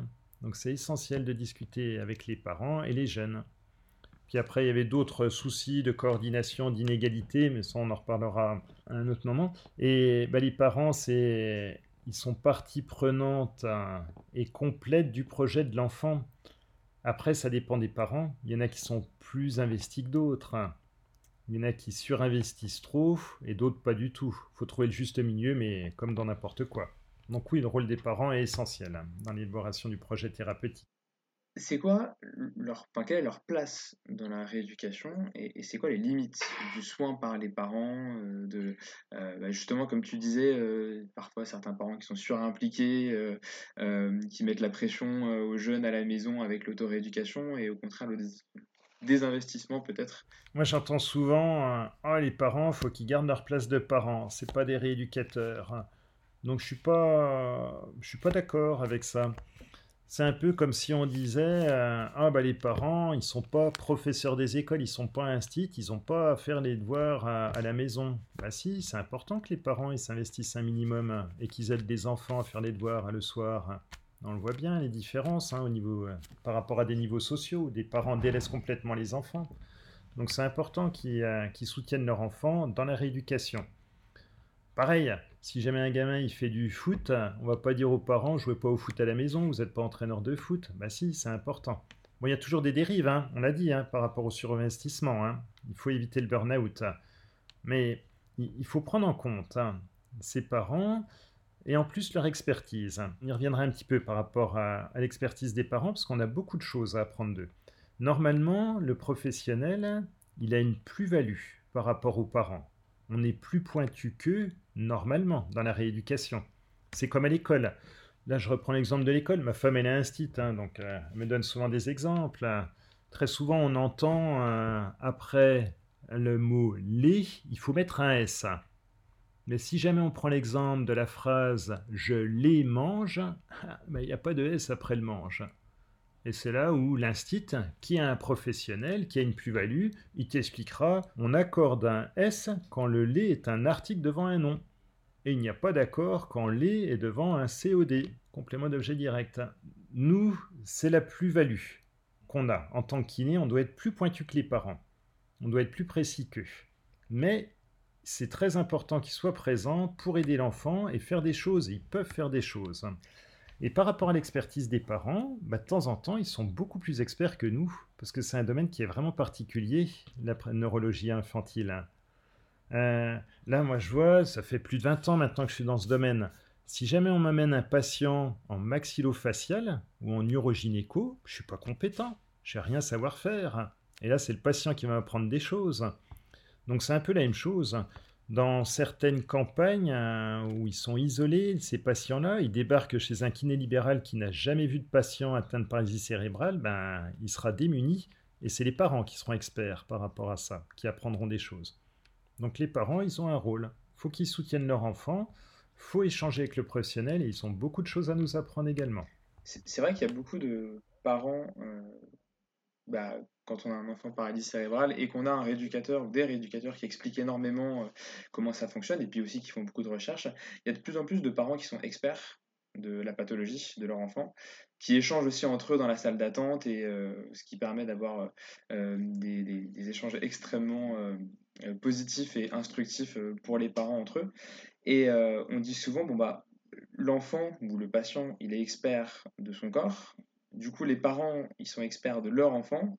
Donc c'est essentiel de discuter avec les parents et les jeunes. Puis après, il y avait d'autres soucis de coordination, d'inégalité, mais ça, on en reparlera à un autre moment. Et bah, les parents, ils sont partie prenante hein, et complète du projet de l'enfant. Après, ça dépend des parents. Il y en a qui sont plus investis que d'autres. Hein. Il y en a qui surinvestissent trop et d'autres pas du tout. Il faut trouver le juste milieu, mais comme dans n'importe quoi. Donc oui, le rôle des parents est essentiel hein, dans l'élaboration du projet thérapeutique. C'est quoi leur, quelle est leur place dans la rééducation et, c'est quoi les limites du soin par les parents euh, de euh, bah, justement comme tu disais euh, parfois certains parents qui sont surimpliqués qui mettent la pression aux jeunes à la maison avec l'autorééducation et au contraire le, des investissements peut-être? Moi j'entends souvent oh, les parents, faut qu'ils gardent leur place de parents, c'est pas des rééducateurs. Donc je suis pas je suis pas d'accord avec ça. C'est un peu comme si on disait euh, ah bah les parents, ils sont pas professeurs des écoles, ils sont pas instits, ils ont pas à faire les devoirs à, la maison. Bah si, c'est important que les parents ils s'investissent un minimum et qu'ils aident les enfants à faire les devoirs le soir. On le voit bien, les différences hein, au niveau, euh, par rapport à des niveaux sociaux. Des parents délaissent complètement les enfants. Donc c'est important euh, qu'ils soutiennent leur enfant dans la rééducation. Pareil, si jamais un gamin il fait du foot, on va pas dire aux parents jouez pas au foot à la maison, vous n'êtes pas entraîneur de foot. Bah si, c'est important. Bon, il y a toujours des dérives, hein, on l'a dit, hein, par rapport au surinvestissement. Hein. Il faut éviter le burn-out. Mais il faut prendre en compte ces parents et en plus leur expertise. On y reviendra un petit peu par rapport à, l'expertise des parents, parce qu'on a beaucoup de choses à apprendre d'eux. Normalement, le professionnel, il a une plus-value par rapport aux parents. On est plus pointu qu'eux, normalement, dans la rééducation. C'est comme à l'école. Là, je reprends l'exemple de l'école. Ma femme, elle est instite, hein, donc euh, elle me donne souvent des exemples. Très souvent, on entend euh, après le mot les, il faut mettre un S. Mais si jamais on prend l'exemple de la phrase je les mange, ben, il n'y a pas de S après le mange. Et c'est là où l'instit, qui est un professionnel, qui a une plus-value, il t'expliquera on accorde un S quand le lait est un article devant un nom. Et il n'y a pas d'accord quand lait est devant un COD, complément d'objet direct. Nous, c'est la plus-value qu'on a. En tant que kiné, on doit être plus pointu que les parents. On doit être plus précis qu'eux. Mais c'est très important qu'ils soient présents pour aider l'enfant et faire des choses. Ils peuvent faire des choses. Et par rapport à l'expertise des parents, bah, de temps en temps, ils sont beaucoup plus experts que nous, parce que c'est un domaine qui est vraiment particulier, la neurologie infantile. Euh, là, moi, je vois, ça fait plus de 20 ans maintenant que je suis dans ce domaine. Si jamais on m'amène un patient en maxillofacial ou en neurogynéco, je suis pas compétent, je n'ai rien savoir faire. Et là, c'est le patient qui va m'apprendre des choses. Donc c'est un peu la même chose. Dans certaines campagnes euh, où ils sont isolés, ces patients-là, ils débarquent chez un kiné libéral qui n'a jamais vu de patient atteint de paralysie cérébrale, ben, il sera démuni. Et c'est les parents qui seront experts par rapport à ça, qui apprendront des choses. Donc les parents, ils ont un rôle. Il faut qu'ils soutiennent leur enfant, faut échanger avec le professionnel et ils ont beaucoup de choses à nous apprendre également. C'est vrai qu'il y a beaucoup de parents euh, bah, quand on a un enfant paralysie cérébrale et qu'on a un rééducateur ou des rééducateurs qui expliquent énormément euh, comment ça fonctionne et puis aussi qui font beaucoup de recherches, il y a de plus en plus de parents qui sont experts de la pathologie de leur enfant, qui échangent aussi entre eux dans la salle d'attente et euh, ce qui permet d'avoir euh, des, échanges extrêmement positifs et instructifs pour les parents entre eux. Et on dit souvent, bon bah, l'enfant ou le patient, il est expert de son corps, du coup, les parents, ils sont experts de leur enfant.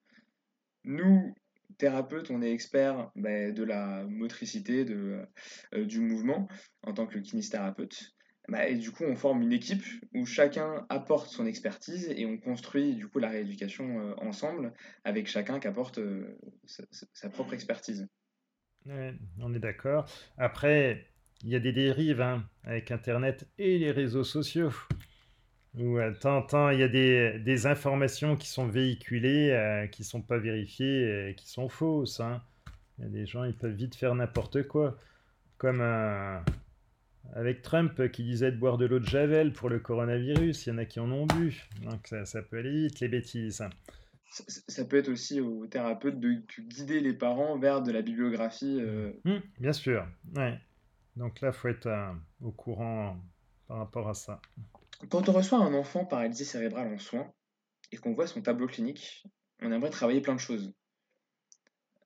Nous, thérapeutes, on est experts ben, de la motricité, de, euh, du mouvement en tant que kinésithérapeute. Ben, et du coup, on forme une équipe où chacun apporte son expertise et on construit du coup la rééducation euh, ensemble avec chacun qui apporte euh, sa, propre expertise. on est d'accord. Après, il y a des dérives hein, avec Internet et les réseaux sociaux où euh, temps il y a des, informations qui sont véhiculées, euh, qui ne sont pas vérifiées, et qui sont fausses. Hein. Il y a des gens, ils peuvent vite faire n'importe quoi. Comme euh, avec Trump qui disait de boire de l'eau de Javel pour le coronavirus. Il y en a qui en ont bu. Donc ça, peut aller vite, les bêtises. Ça, peut être aussi au thérapeute de, guider les parents vers de la bibliographie. Mmh, bien sûr. Ouais. Donc là, il faut être au courant par rapport à ça. Quand on reçoit un enfant paralysé cérébral en soins et qu'on voit son tableau clinique, on aimerait travailler plein de choses.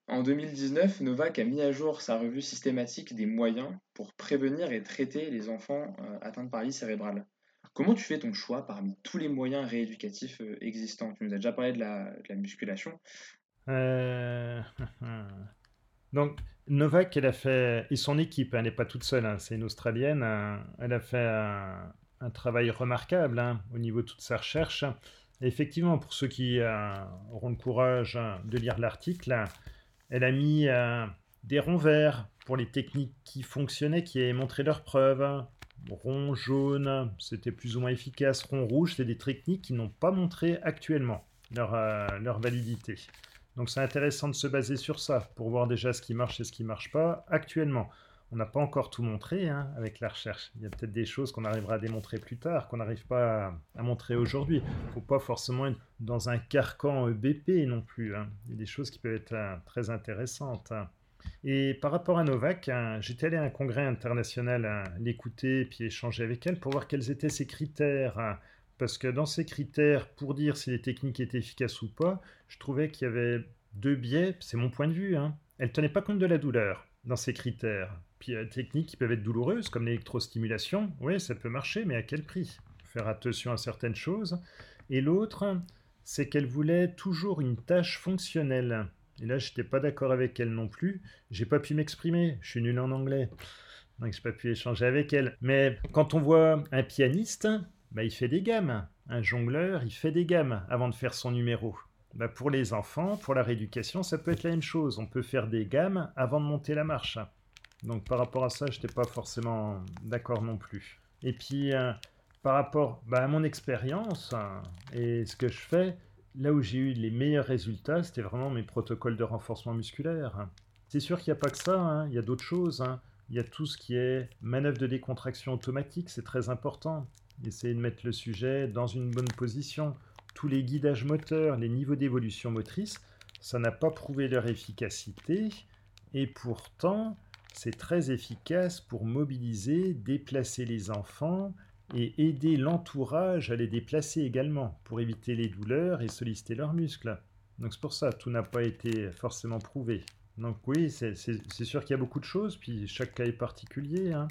En 2019, Novak a mis à jour sa revue systématique des moyens pour prévenir et traiter les enfants euh, atteints de paralysie cérébrale. Comment tu fais ton choix parmi tous les moyens rééducatifs euh, existants? Tu nous as déjà parlé de la, musculation. Euh, donc, Novak, elle a fait, et son équipe, elle n'est pas toute seule, hein, c'est une Australienne, hein, elle a fait un, un travail remarquable hein, au niveau de toute sa recherche. effectivement, pour ceux qui euh, auront le courage hein, de lire l'article, elle a mis euh, des ronds verts pour les techniques qui fonctionnaient, qui avaient montré leurs preuves. Rond jaune, c'était plus ou moins efficace. Rond rouge, c'est des techniques qui n'ont pas montré actuellement leur, euh, leur validité. Donc c'est intéressant de se baser sur ça pour voir déjà ce qui marche et ce qui ne marche pas actuellement on n'a pas encore tout montré hein, avec la recherche. Il y a peut-être des choses qu'on arrivera à démontrer plus tard, qu'on n'arrive pas à, montrer aujourd'hui. Il ne faut pas forcément être dans un carcan EBP non plus. Hein. Il y a des choses qui peuvent être euh, très intéressantes. Hein. Et par rapport à Novak, j'étais allé à un congrès international l'écouter puis échanger avec elle pour voir quels étaient ses critères. Parce que dans ces critères, pour dire si les techniques étaient efficaces ou pas, je trouvais qu'il y avait deux biais, c'est mon point de vue. Elle ne tenait pas compte de la douleur dans ces critères. Puis euh, techniques qui peuvent être douloureuses, comme l'électrostimulation, oui, ça peut marcher, mais à quel prix? Faire attention à certaines choses. Et l'autre, c'est qu'elle voulait toujours une tâche fonctionnelle. Et là, je n'étais pas d'accord avec elle non plus. J'ai pas pu m'exprimer. Je suis nul en anglais. Donc, j'ai pas pu échanger avec elle. Mais quand on voit un pianiste, bah, il fait des gammes. Un jongleur, il fait des gammes avant de faire son numéro. Bah, pour les enfants, pour la rééducation, ça peut être la même chose. On peut faire des gammes avant de monter la marche. Donc par rapport à ça, je n'étais pas forcément d'accord non plus. Et puis euh, par rapport bah, à mon expérience hein, et ce que je fais, là où j'ai eu les meilleurs résultats, c'était vraiment mes protocoles de renforcement musculaire. C'est sûr qu'il n'y a pas que ça, hein. il y a d'autres choses. Hein. Il y a tout ce qui est manœuvre de décontraction automatique, c'est très important. Essayer de mettre le sujet dans une bonne position tous les guidages moteurs, les niveaux d'évolution motrice, ça n'a pas prouvé leur efficacité. Et pourtant, c'est très efficace pour mobiliser, déplacer les enfants et aider l'entourage à les déplacer également, pour éviter les douleurs et solliciter leurs muscles. Donc c'est pour ça, tout n'a pas été forcément prouvé. Donc oui, c'est sûr qu'il y a beaucoup de choses, puis chaque cas est particulier. Hein.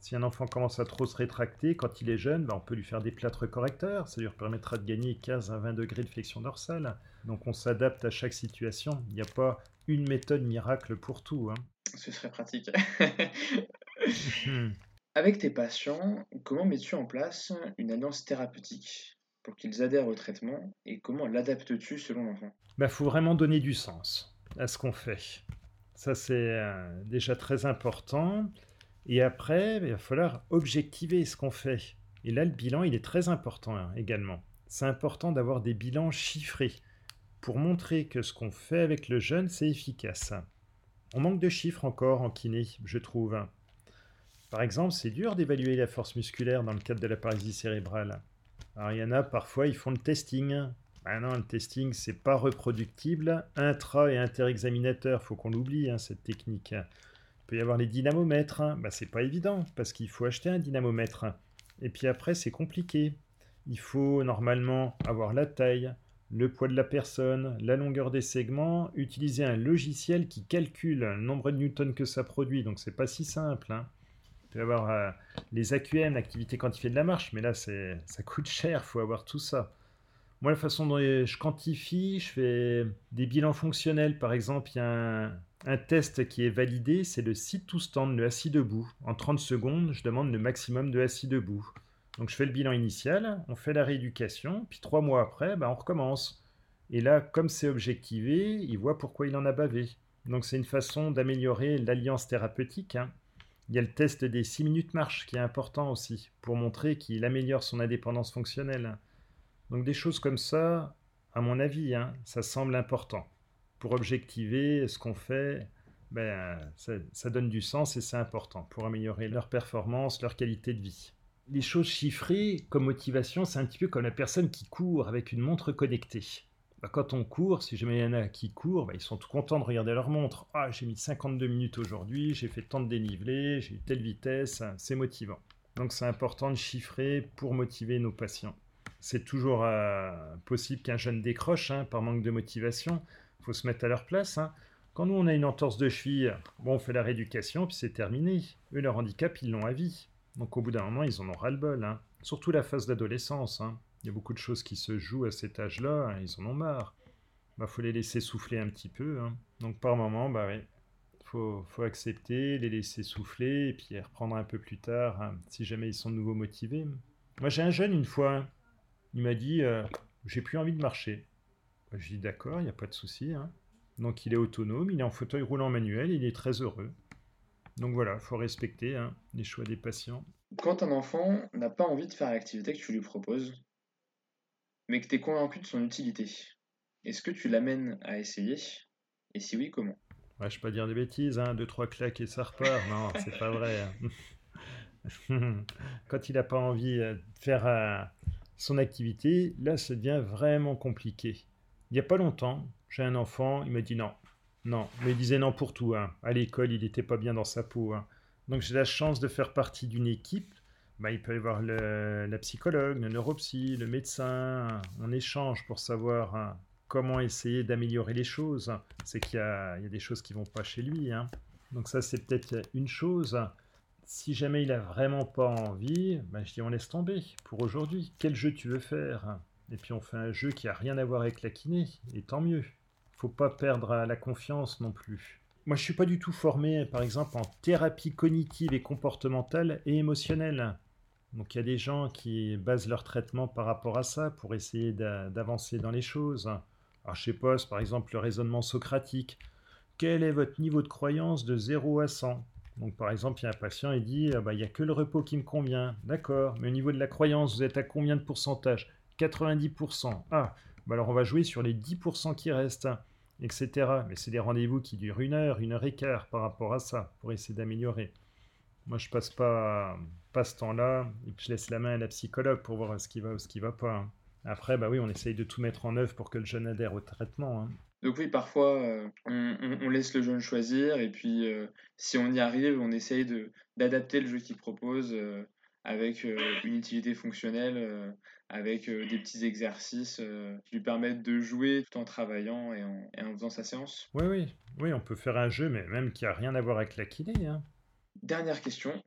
Si un enfant commence à trop se rétracter quand il est jeune, ben, on peut lui faire des plâtres correcteurs, ça lui permettra de gagner 15 à 20 degrés de flexion dorsale. Donc on s'adapte à chaque situation, il n'y a pas une méthode miracle pour tout. Hein. Ce serait pratique. Avec tes patients, comment mets-tu en place une alliance thérapeutique pour qu'ils adhèrent au traitement et comment l'adaptes-tu selon l'enfant? Il bah, faut vraiment donner du sens à ce qu'on fait. Ça, c'est euh, déjà très important. Et après, il va falloir objectiver ce qu'on fait. Et là, le bilan, il est très important hein, également. C'est important d'avoir des bilans chiffrés pour montrer que ce qu'on fait avec le jeune, c'est efficace. On manque de chiffres encore en kiné, je trouve. Par exemple, c'est dur d'évaluer la force musculaire dans le cadre de la paralysie cérébrale. Alors, il y en a parfois, ils font le testing. Ah non, le testing, c'est pas reproductible. Intra- et inter-examinateur, faut qu'on l'oublie, hein, cette technique. Il peut y avoir les dynamomètres. Bah, c'est pas évident, parce qu'il faut acheter un dynamomètre. Et puis après, c'est compliqué. Il faut normalement avoir la taille, le poids de la personne, la longueur des segments, utiliser un logiciel qui calcule le nombre de newtons que ça produit. Donc c'est pas si simple. Hein peut avoir euh, les AQM, l'activité quantifiée de la marche, mais là, ça coûte cher, il faut avoir tout ça. Moi, la façon dont je quantifie, je fais des bilans fonctionnels. Par exemple, il y a un, test qui est validé, c'est le sit to stand, le assis debout. En 30 secondes, je demande le maximum de assis debout. Donc, je fais le bilan initial, on fait la rééducation, puis trois mois après, ben, on recommence. Et là, comme c'est objectivé, il voit pourquoi il en a bavé. Donc, c'est une façon d'améliorer l'alliance thérapeutique. Hein. Il y a le test des 6 minutes marche qui est important aussi, pour montrer qu'il améliore son indépendance fonctionnelle. Donc des choses comme ça, à mon avis, hein, ça semble important. Pour objectiver ce qu'on fait, ben, ça, donne du sens et c'est important pour améliorer leur performance, leur qualité de vie. Les choses chiffrées comme motivation, c'est un petit peu comme la personne qui court avec une montre connectée. Bah, quand on court, si jamais il y en a qui courent, bah, ils sont tout contents de regarder leur montre. Ah, j'ai mis 52 minutes aujourd'hui, j'ai fait tant de dénivelé, j'ai eu telle vitesse, c'est motivant. Donc c'est important de chiffrer pour motiver nos patients. C'est toujours euh, possible qu'un jeune décroche hein, par manque de motivation. Faut se mettre à leur place. Hein. Quand nous on a une entorse de cheville, bon, on fait la rééducation puis c'est terminé. Eux, leur handicap, ils l'ont à vie. Donc au bout d'un moment, ils en ont ras-le-bol. Hein. Surtout la phase d'adolescence. Il y a beaucoup de choses qui se jouent à cet âge-là, hein, ils en ont marre. Bah, faut les laisser souffler un petit peu. Hein. Donc par moment, bah ouais, faut, accepter, les laisser souffler, et puis reprendre un peu plus tard, hein, si jamais ils sont de nouveau motivés. Moi j'ai un jeune une fois, il m'a dit euh, j'ai plus envie de marcher. Je dis d'accord, il n'y a pas de souci. Donc il est autonome, il est en fauteuil roulant manuel, il est très heureux. Donc voilà, il faut respecter les choix des patients. Quand un enfant n'a pas envie de faire l'activité que tu lui proposes, mais que tu es convaincu de son utilité. Est-ce que tu l'amènes à essayer? Et si oui, comment? Ouais, Je peux pas dire des bêtises, hein, deux, trois claques et ça repart. Non, c'est pas vrai. Hein. Quand il n'a pas envie euh, de faire euh, son activité, là, ça devient vraiment compliqué. Il n'y a pas longtemps, j'ai un enfant, il m'a dit non. Non, mais il disait non pour tout. Hein. À l'école, il n'était pas bien dans sa peau. Hein. Donc j'ai la chance de faire partie d'une équipe bah, il peut y avoir la psychologue, le neuropsy, le médecin. On échange pour savoir hein, comment essayer d'améliorer les choses. C'est qu'il y, a des choses qui vont pas chez lui. Hein. Donc ça, c'est peut-être une chose. Si jamais il a vraiment pas envie, bah, je dis on laisse tomber pour aujourd'hui. Quel jeu tu veux faire Et puis on fait un jeu qui a rien à voir avec la kiné, et tant mieux. Faut pas perdre la confiance non plus. Moi, je suis pas du tout formé, par exemple, en thérapie cognitive et comportementale et émotionnelle. Donc il y a des gens qui basent leur traitement par rapport à ça pour essayer d'avancer dans les choses. Alors je sais par exemple le raisonnement socratique. Quel est votre niveau de croyance de 0 à 100 Donc par exemple, il y a un patient, il dit, ah bah, il n'y a que le repos qui me convient. D'accord, mais au niveau de la croyance, vous êtes à combien de pourcentage? 90%. Ah, bah alors on va jouer sur les 10% qui restent, etc. Mais c'est des rendez-vous qui durent une heure, une heure et quart par rapport à ça, pour essayer d'améliorer. Moi, je passe pas, pas ce temps-là et je laisse la main à la psychologue pour voir ce qui va ou ce qui va pas. Hein. Après, bah oui, on essaye de tout mettre en œuvre pour que le jeune adhère au traitement. hein. Donc oui, parfois, euh, on, laisse le jeune choisir, et puis euh, si on y arrive, on essaye d'adapter le jeu qu'il propose euh, avec une utilité fonctionnelle, avec euh, des petits exercices euh, qui lui permettent de jouer tout en travaillant et en, et en faisant sa séance. Oui, oui, oui, on peut faire un jeu, mais même qui a rien à voir avec la kiné. hein. Dernière question,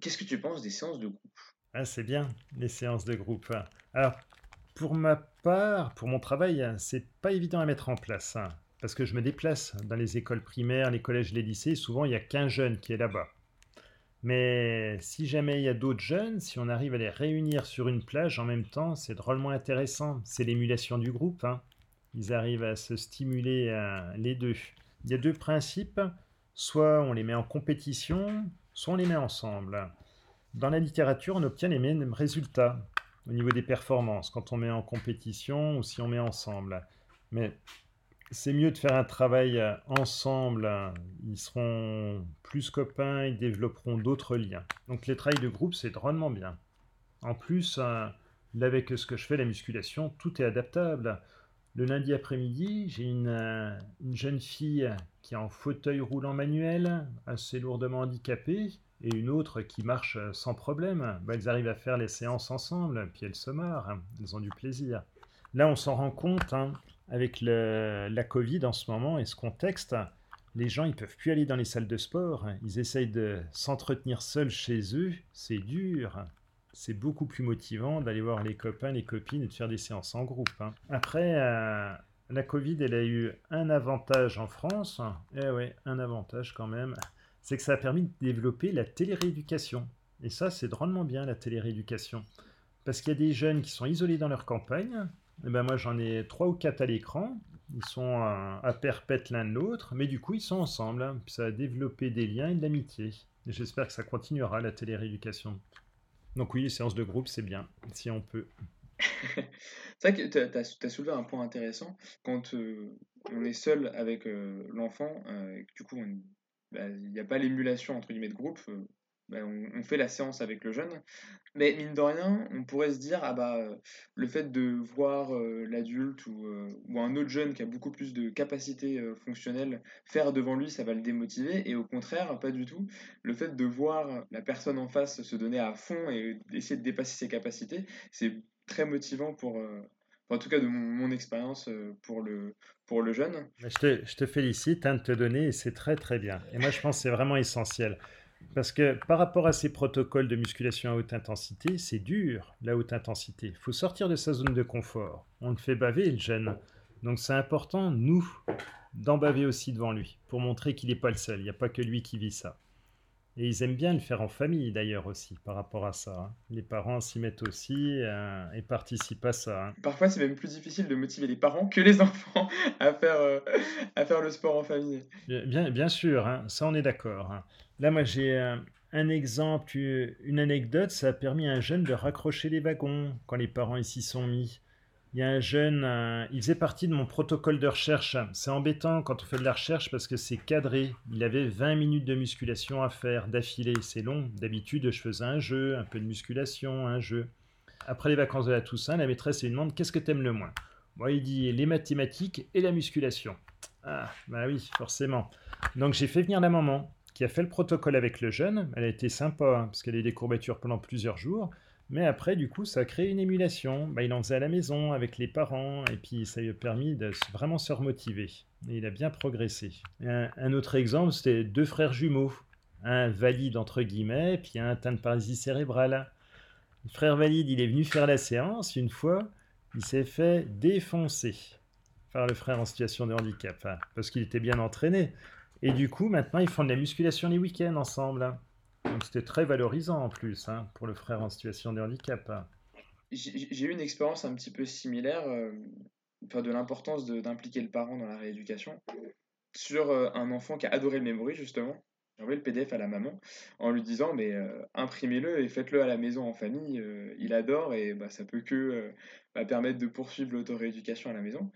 qu'est-ce que tu penses des séances de groupe? Ah, c'est bien, les séances de groupe. Alors, pour ma part, pour mon travail, c'est pas évident à mettre en place. hein, parce que je me déplace dans les écoles primaires, les collèges, les lycées, souvent il n'y a qu'un jeune qui est là-bas. Mais si jamais il y a d'autres jeunes, si on arrive à les réunir sur une plage en même temps, c'est drôlement intéressant. C'est l'émulation du groupe. hein. Ils arrivent à se stimuler euh, les deux. Il y a deux principes. Soit on les met en compétition, soit on les met ensemble. Dans la littérature, on obtient les mêmes résultats au niveau des performances quand on met en compétition ou si on met ensemble. Mais c'est mieux de faire un travail euh, ensemble. Ils seront plus copains, ils développeront d'autres liens. Donc les travails de groupe, c'est drôlement bien. En plus, euh, avec ce que je fais, la musculation, tout est adaptable. Le lundi après-midi, j'ai une, euh, une jeune fille qui est en fauteuil roulant manuel, assez lourdement handicapée, et une autre qui marche euh, sans problème. Bah, elles arrivent à faire les séances ensemble, puis elles se marrent, elles ont du plaisir. Là, on s'en rend compte, hein, avec la Covid en ce moment et ce contexte, les gens ils peuvent plus aller dans les salles de sport. Ils essayent de s'entretenir seuls chez eux. C'est dur. C'est beaucoup plus motivant d'aller voir les copains, les copines et de faire des séances en groupe. hein. Après, euh, la Covid, elle a eu un avantage en France. Eh ouais, un avantage quand même. C'est que ça a permis de développer la télérééducation. Et ça, c'est drôlement bien, la télérééducation. Parce qu'il y a des jeunes qui sont isolés dans leur campagne. Eh ben moi, j'en ai trois ou quatre à l'écran. Ils sont à, à perpète l'un de l'autre, mais du coup, ils sont ensemble. hein. Ça a développé des liens et de l'amitié. J'espère que ça continuera, la télérééducation. Donc oui, les séances de groupe, c'est bien, si on peut. C'est vrai que tu as, soulevé un point intéressant. Quand euh, on est seul avec euh, l'enfant, euh, du coup, bah, il n'y a pas l'émulation entre guillemets de groupe, bah, on, fait la séance avec le jeune. Mais mine de rien, on pourrait se dire, ah bah, euh, le fait de voir euh, l'adulte ou, euh, ou un autre jeune qui a beaucoup plus de capacités fonctionnelles faire devant lui, ça va le démotiver. Et au contraire, pas du tout. Le fait de voir la personne en face se donner à fond et essayer de dépasser ses capacités, c'est très motivant pour, en tout cas de mon, expérience pour le, jeune. Je te, je te félicite hein, de te donner, et c'est très très bien. Et moi, je pense que c'est vraiment essentiel. Parce que par rapport à ces protocoles de musculation à haute intensité, c'est dur, la haute intensité. Il faut sortir de sa zone de confort. On le fait baver, le jeune. Donc c'est important, nous, d'en baver aussi devant lui, pour montrer qu'il n'est pas le seul. Il n'y a pas que lui qui vit ça. Et ils aiment bien le faire en famille d'ailleurs aussi, par rapport à ça. hein. Les parents s'y mettent aussi euh, et participent à ça. hein. Parfois, c'est même plus difficile de motiver les parents que les enfants à faire, euh, à faire le sport en famille. Bien, sûr, hein, ça on est d'accord. hein. Là, moi j'ai euh, un exemple, une anecdote, ça a permis à un jeune de raccrocher les wagons quand les parents s'y sont mis. Il y a un jeune, euh, il faisait partie de mon protocole de recherche. C'est embêtant quand on fait de la recherche parce que c'est cadré. Il avait 20 minutes de musculation à faire d'affilée, c'est long. D'habitude, je faisais un jeu, un peu de musculation, un jeu. Après les vacances de la Toussaint, la maîtresse lui demande qu'est-ce que t'aimes le moins? Moi, il dit les mathématiques et la musculation. Ah, bah oui, forcément. Donc j'ai fait venir la maman qui a fait le protocole avec le jeune. Elle a été sympa hein, parce qu'elle a eu des courbatures pendant plusieurs jours. Mais après, du coup, ça a créé une émulation. Bah, il en faisait à la maison avec les parents et puis ça lui a permis de vraiment se remotiver. Et il a bien progressé. Et Un, autre exemple, c'était deux frères jumeaux. Un valide entre guillemets, puis un atteint de paralysie cérébrale. Le frère valide, il est venu faire la séance une fois. Il s'est fait défoncer par le frère en situation de handicap, parce qu'il était bien entraîné. Et du coup, maintenant, ils font de la musculation les week-ends ensemble. hein. Donc c'était très valorisant en plus hein, pour le frère en situation de handicap. J'ai eu une expérience un petit peu similaire, euh, de l'importance d'impliquer le parent dans la rééducation, sur euh, un enfant qui a adoré le memory, justement. J'ai envoyé le PDF à la maman en lui disant mais euh, imprimez-le et faites-le à la maison en famille. euh, il adore et bah, ça peut que euh, bah, permettre de poursuivre l'autorééducation à la maison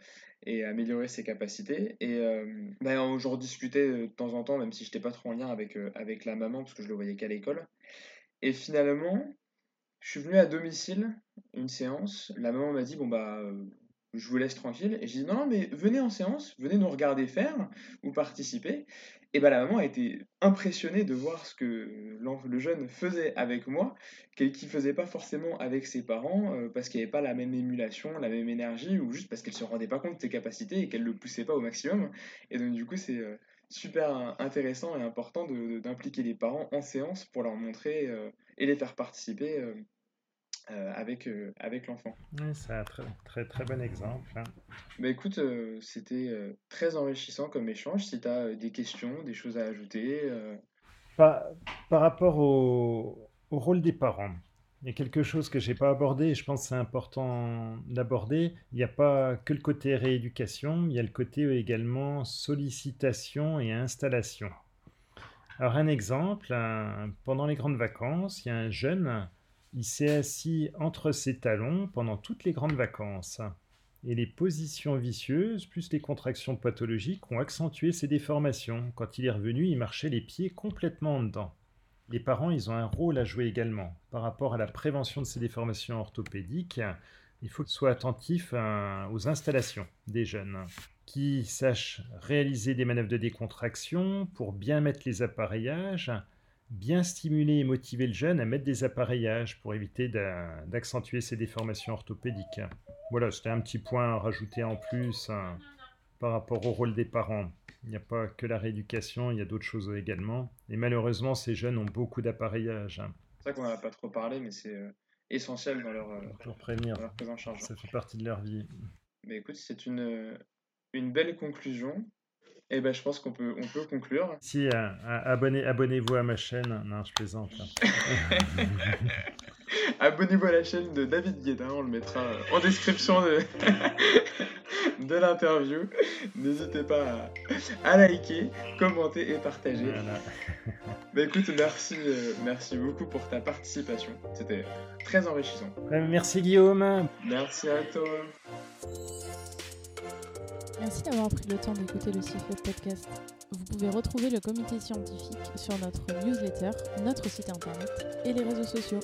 et améliorer ses capacités. Et bah, j'en discutais de temps en temps, même si je n'étais pas trop en lien avec, avec la maman parce que je le voyais qu'à l'école. Et finalement, Je suis venu à domicile, une séance. La maman m'a dit, bon, bah, je vous laisse tranquille. Et j'ai dit, non, non, mais venez en séance, venez nous regarder faire ou participer. Et bah, la maman a été impressionnée de voir ce que le jeune faisait avec moi, qu'elle ne faisait pas forcément avec ses parents, euh, parce qu'il n'y avait pas la même émulation, la même énergie, ou juste parce qu'elle se rendait pas compte de ses capacités et qu'elle le poussait pas au maximum. Et donc, du coup, c'est euh, super in- intéressant et important d'impliquer les parents en séance pour leur montrer euh, et les faire participer euh, euh, avec, euh, avec l'enfant. Oui, c'est un très, très, très bon exemple. hein. Bah écoute, euh, c'était euh, très enrichissant comme échange. Si tu as des questions, des choses à ajouter, euh, Par, par rapport au, au rôle des parents, il y a quelque chose que j'ai pas abordé et je pense que c'est important d'aborder. Il n'y a pas que le côté rééducation, il y a le côté également sollicitation et installation. Alors un exemple, un- pendant les grandes vacances, il y a un jeune, il s'est assis entre ses talons pendant toutes les grandes vacances. Et les positions vicieuses, plus les contractions pathologiques, ont accentué ses déformations. Quand il est revenu, il marchait les pieds complètement en dedans. Les parents, ils ont un rôle à jouer également. Par rapport à la prévention de ces déformations orthopédiques, il faut qu'ils soient attentifs euh, aux installations des jeunes, qui sachent réaliser des manœuvres de décontraction pour bien mettre les appareillages, bien stimuler et motiver le jeune à mettre des appareillages pour éviter d'a- d'accentuer ces déformations orthopédiques. Voilà, c'était un petit point à rajouter en plus hein, par rapport au rôle des parents. Il n'y a pas que la rééducation, il y a d'autres choses également. Et malheureusement, ces jeunes ont beaucoup d'appareillages hein, c'est vrai qu'on n'en a pas trop parlé, mais c'est euh, essentiel dans leur, euh, pour prévenir. dans leur prise en charge. Ça fait partie de leur vie. Mais écoute, c'est une, une belle conclusion. Et ben, je pense qu'on peut, on peut conclure. Si, euh, euh, abonnez, abonnez-vous à ma chaîne. Non, je plaisante. hein. Abonnez-vous à la chaîne de David Guédin, on le mettra en description de, de l'interview. N'hésitez pas à, à liker, commenter et partager. Voilà. Bah écoute, merci, euh, merci beaucoup pour ta participation. C'était très enrichissant. Merci Guillaume. Merci à toi. Merci d'avoir pris le temps d'écouter le CIFEP podcast. Vous pouvez retrouver le comité scientifique sur notre newsletter, notre site internet et les réseaux sociaux.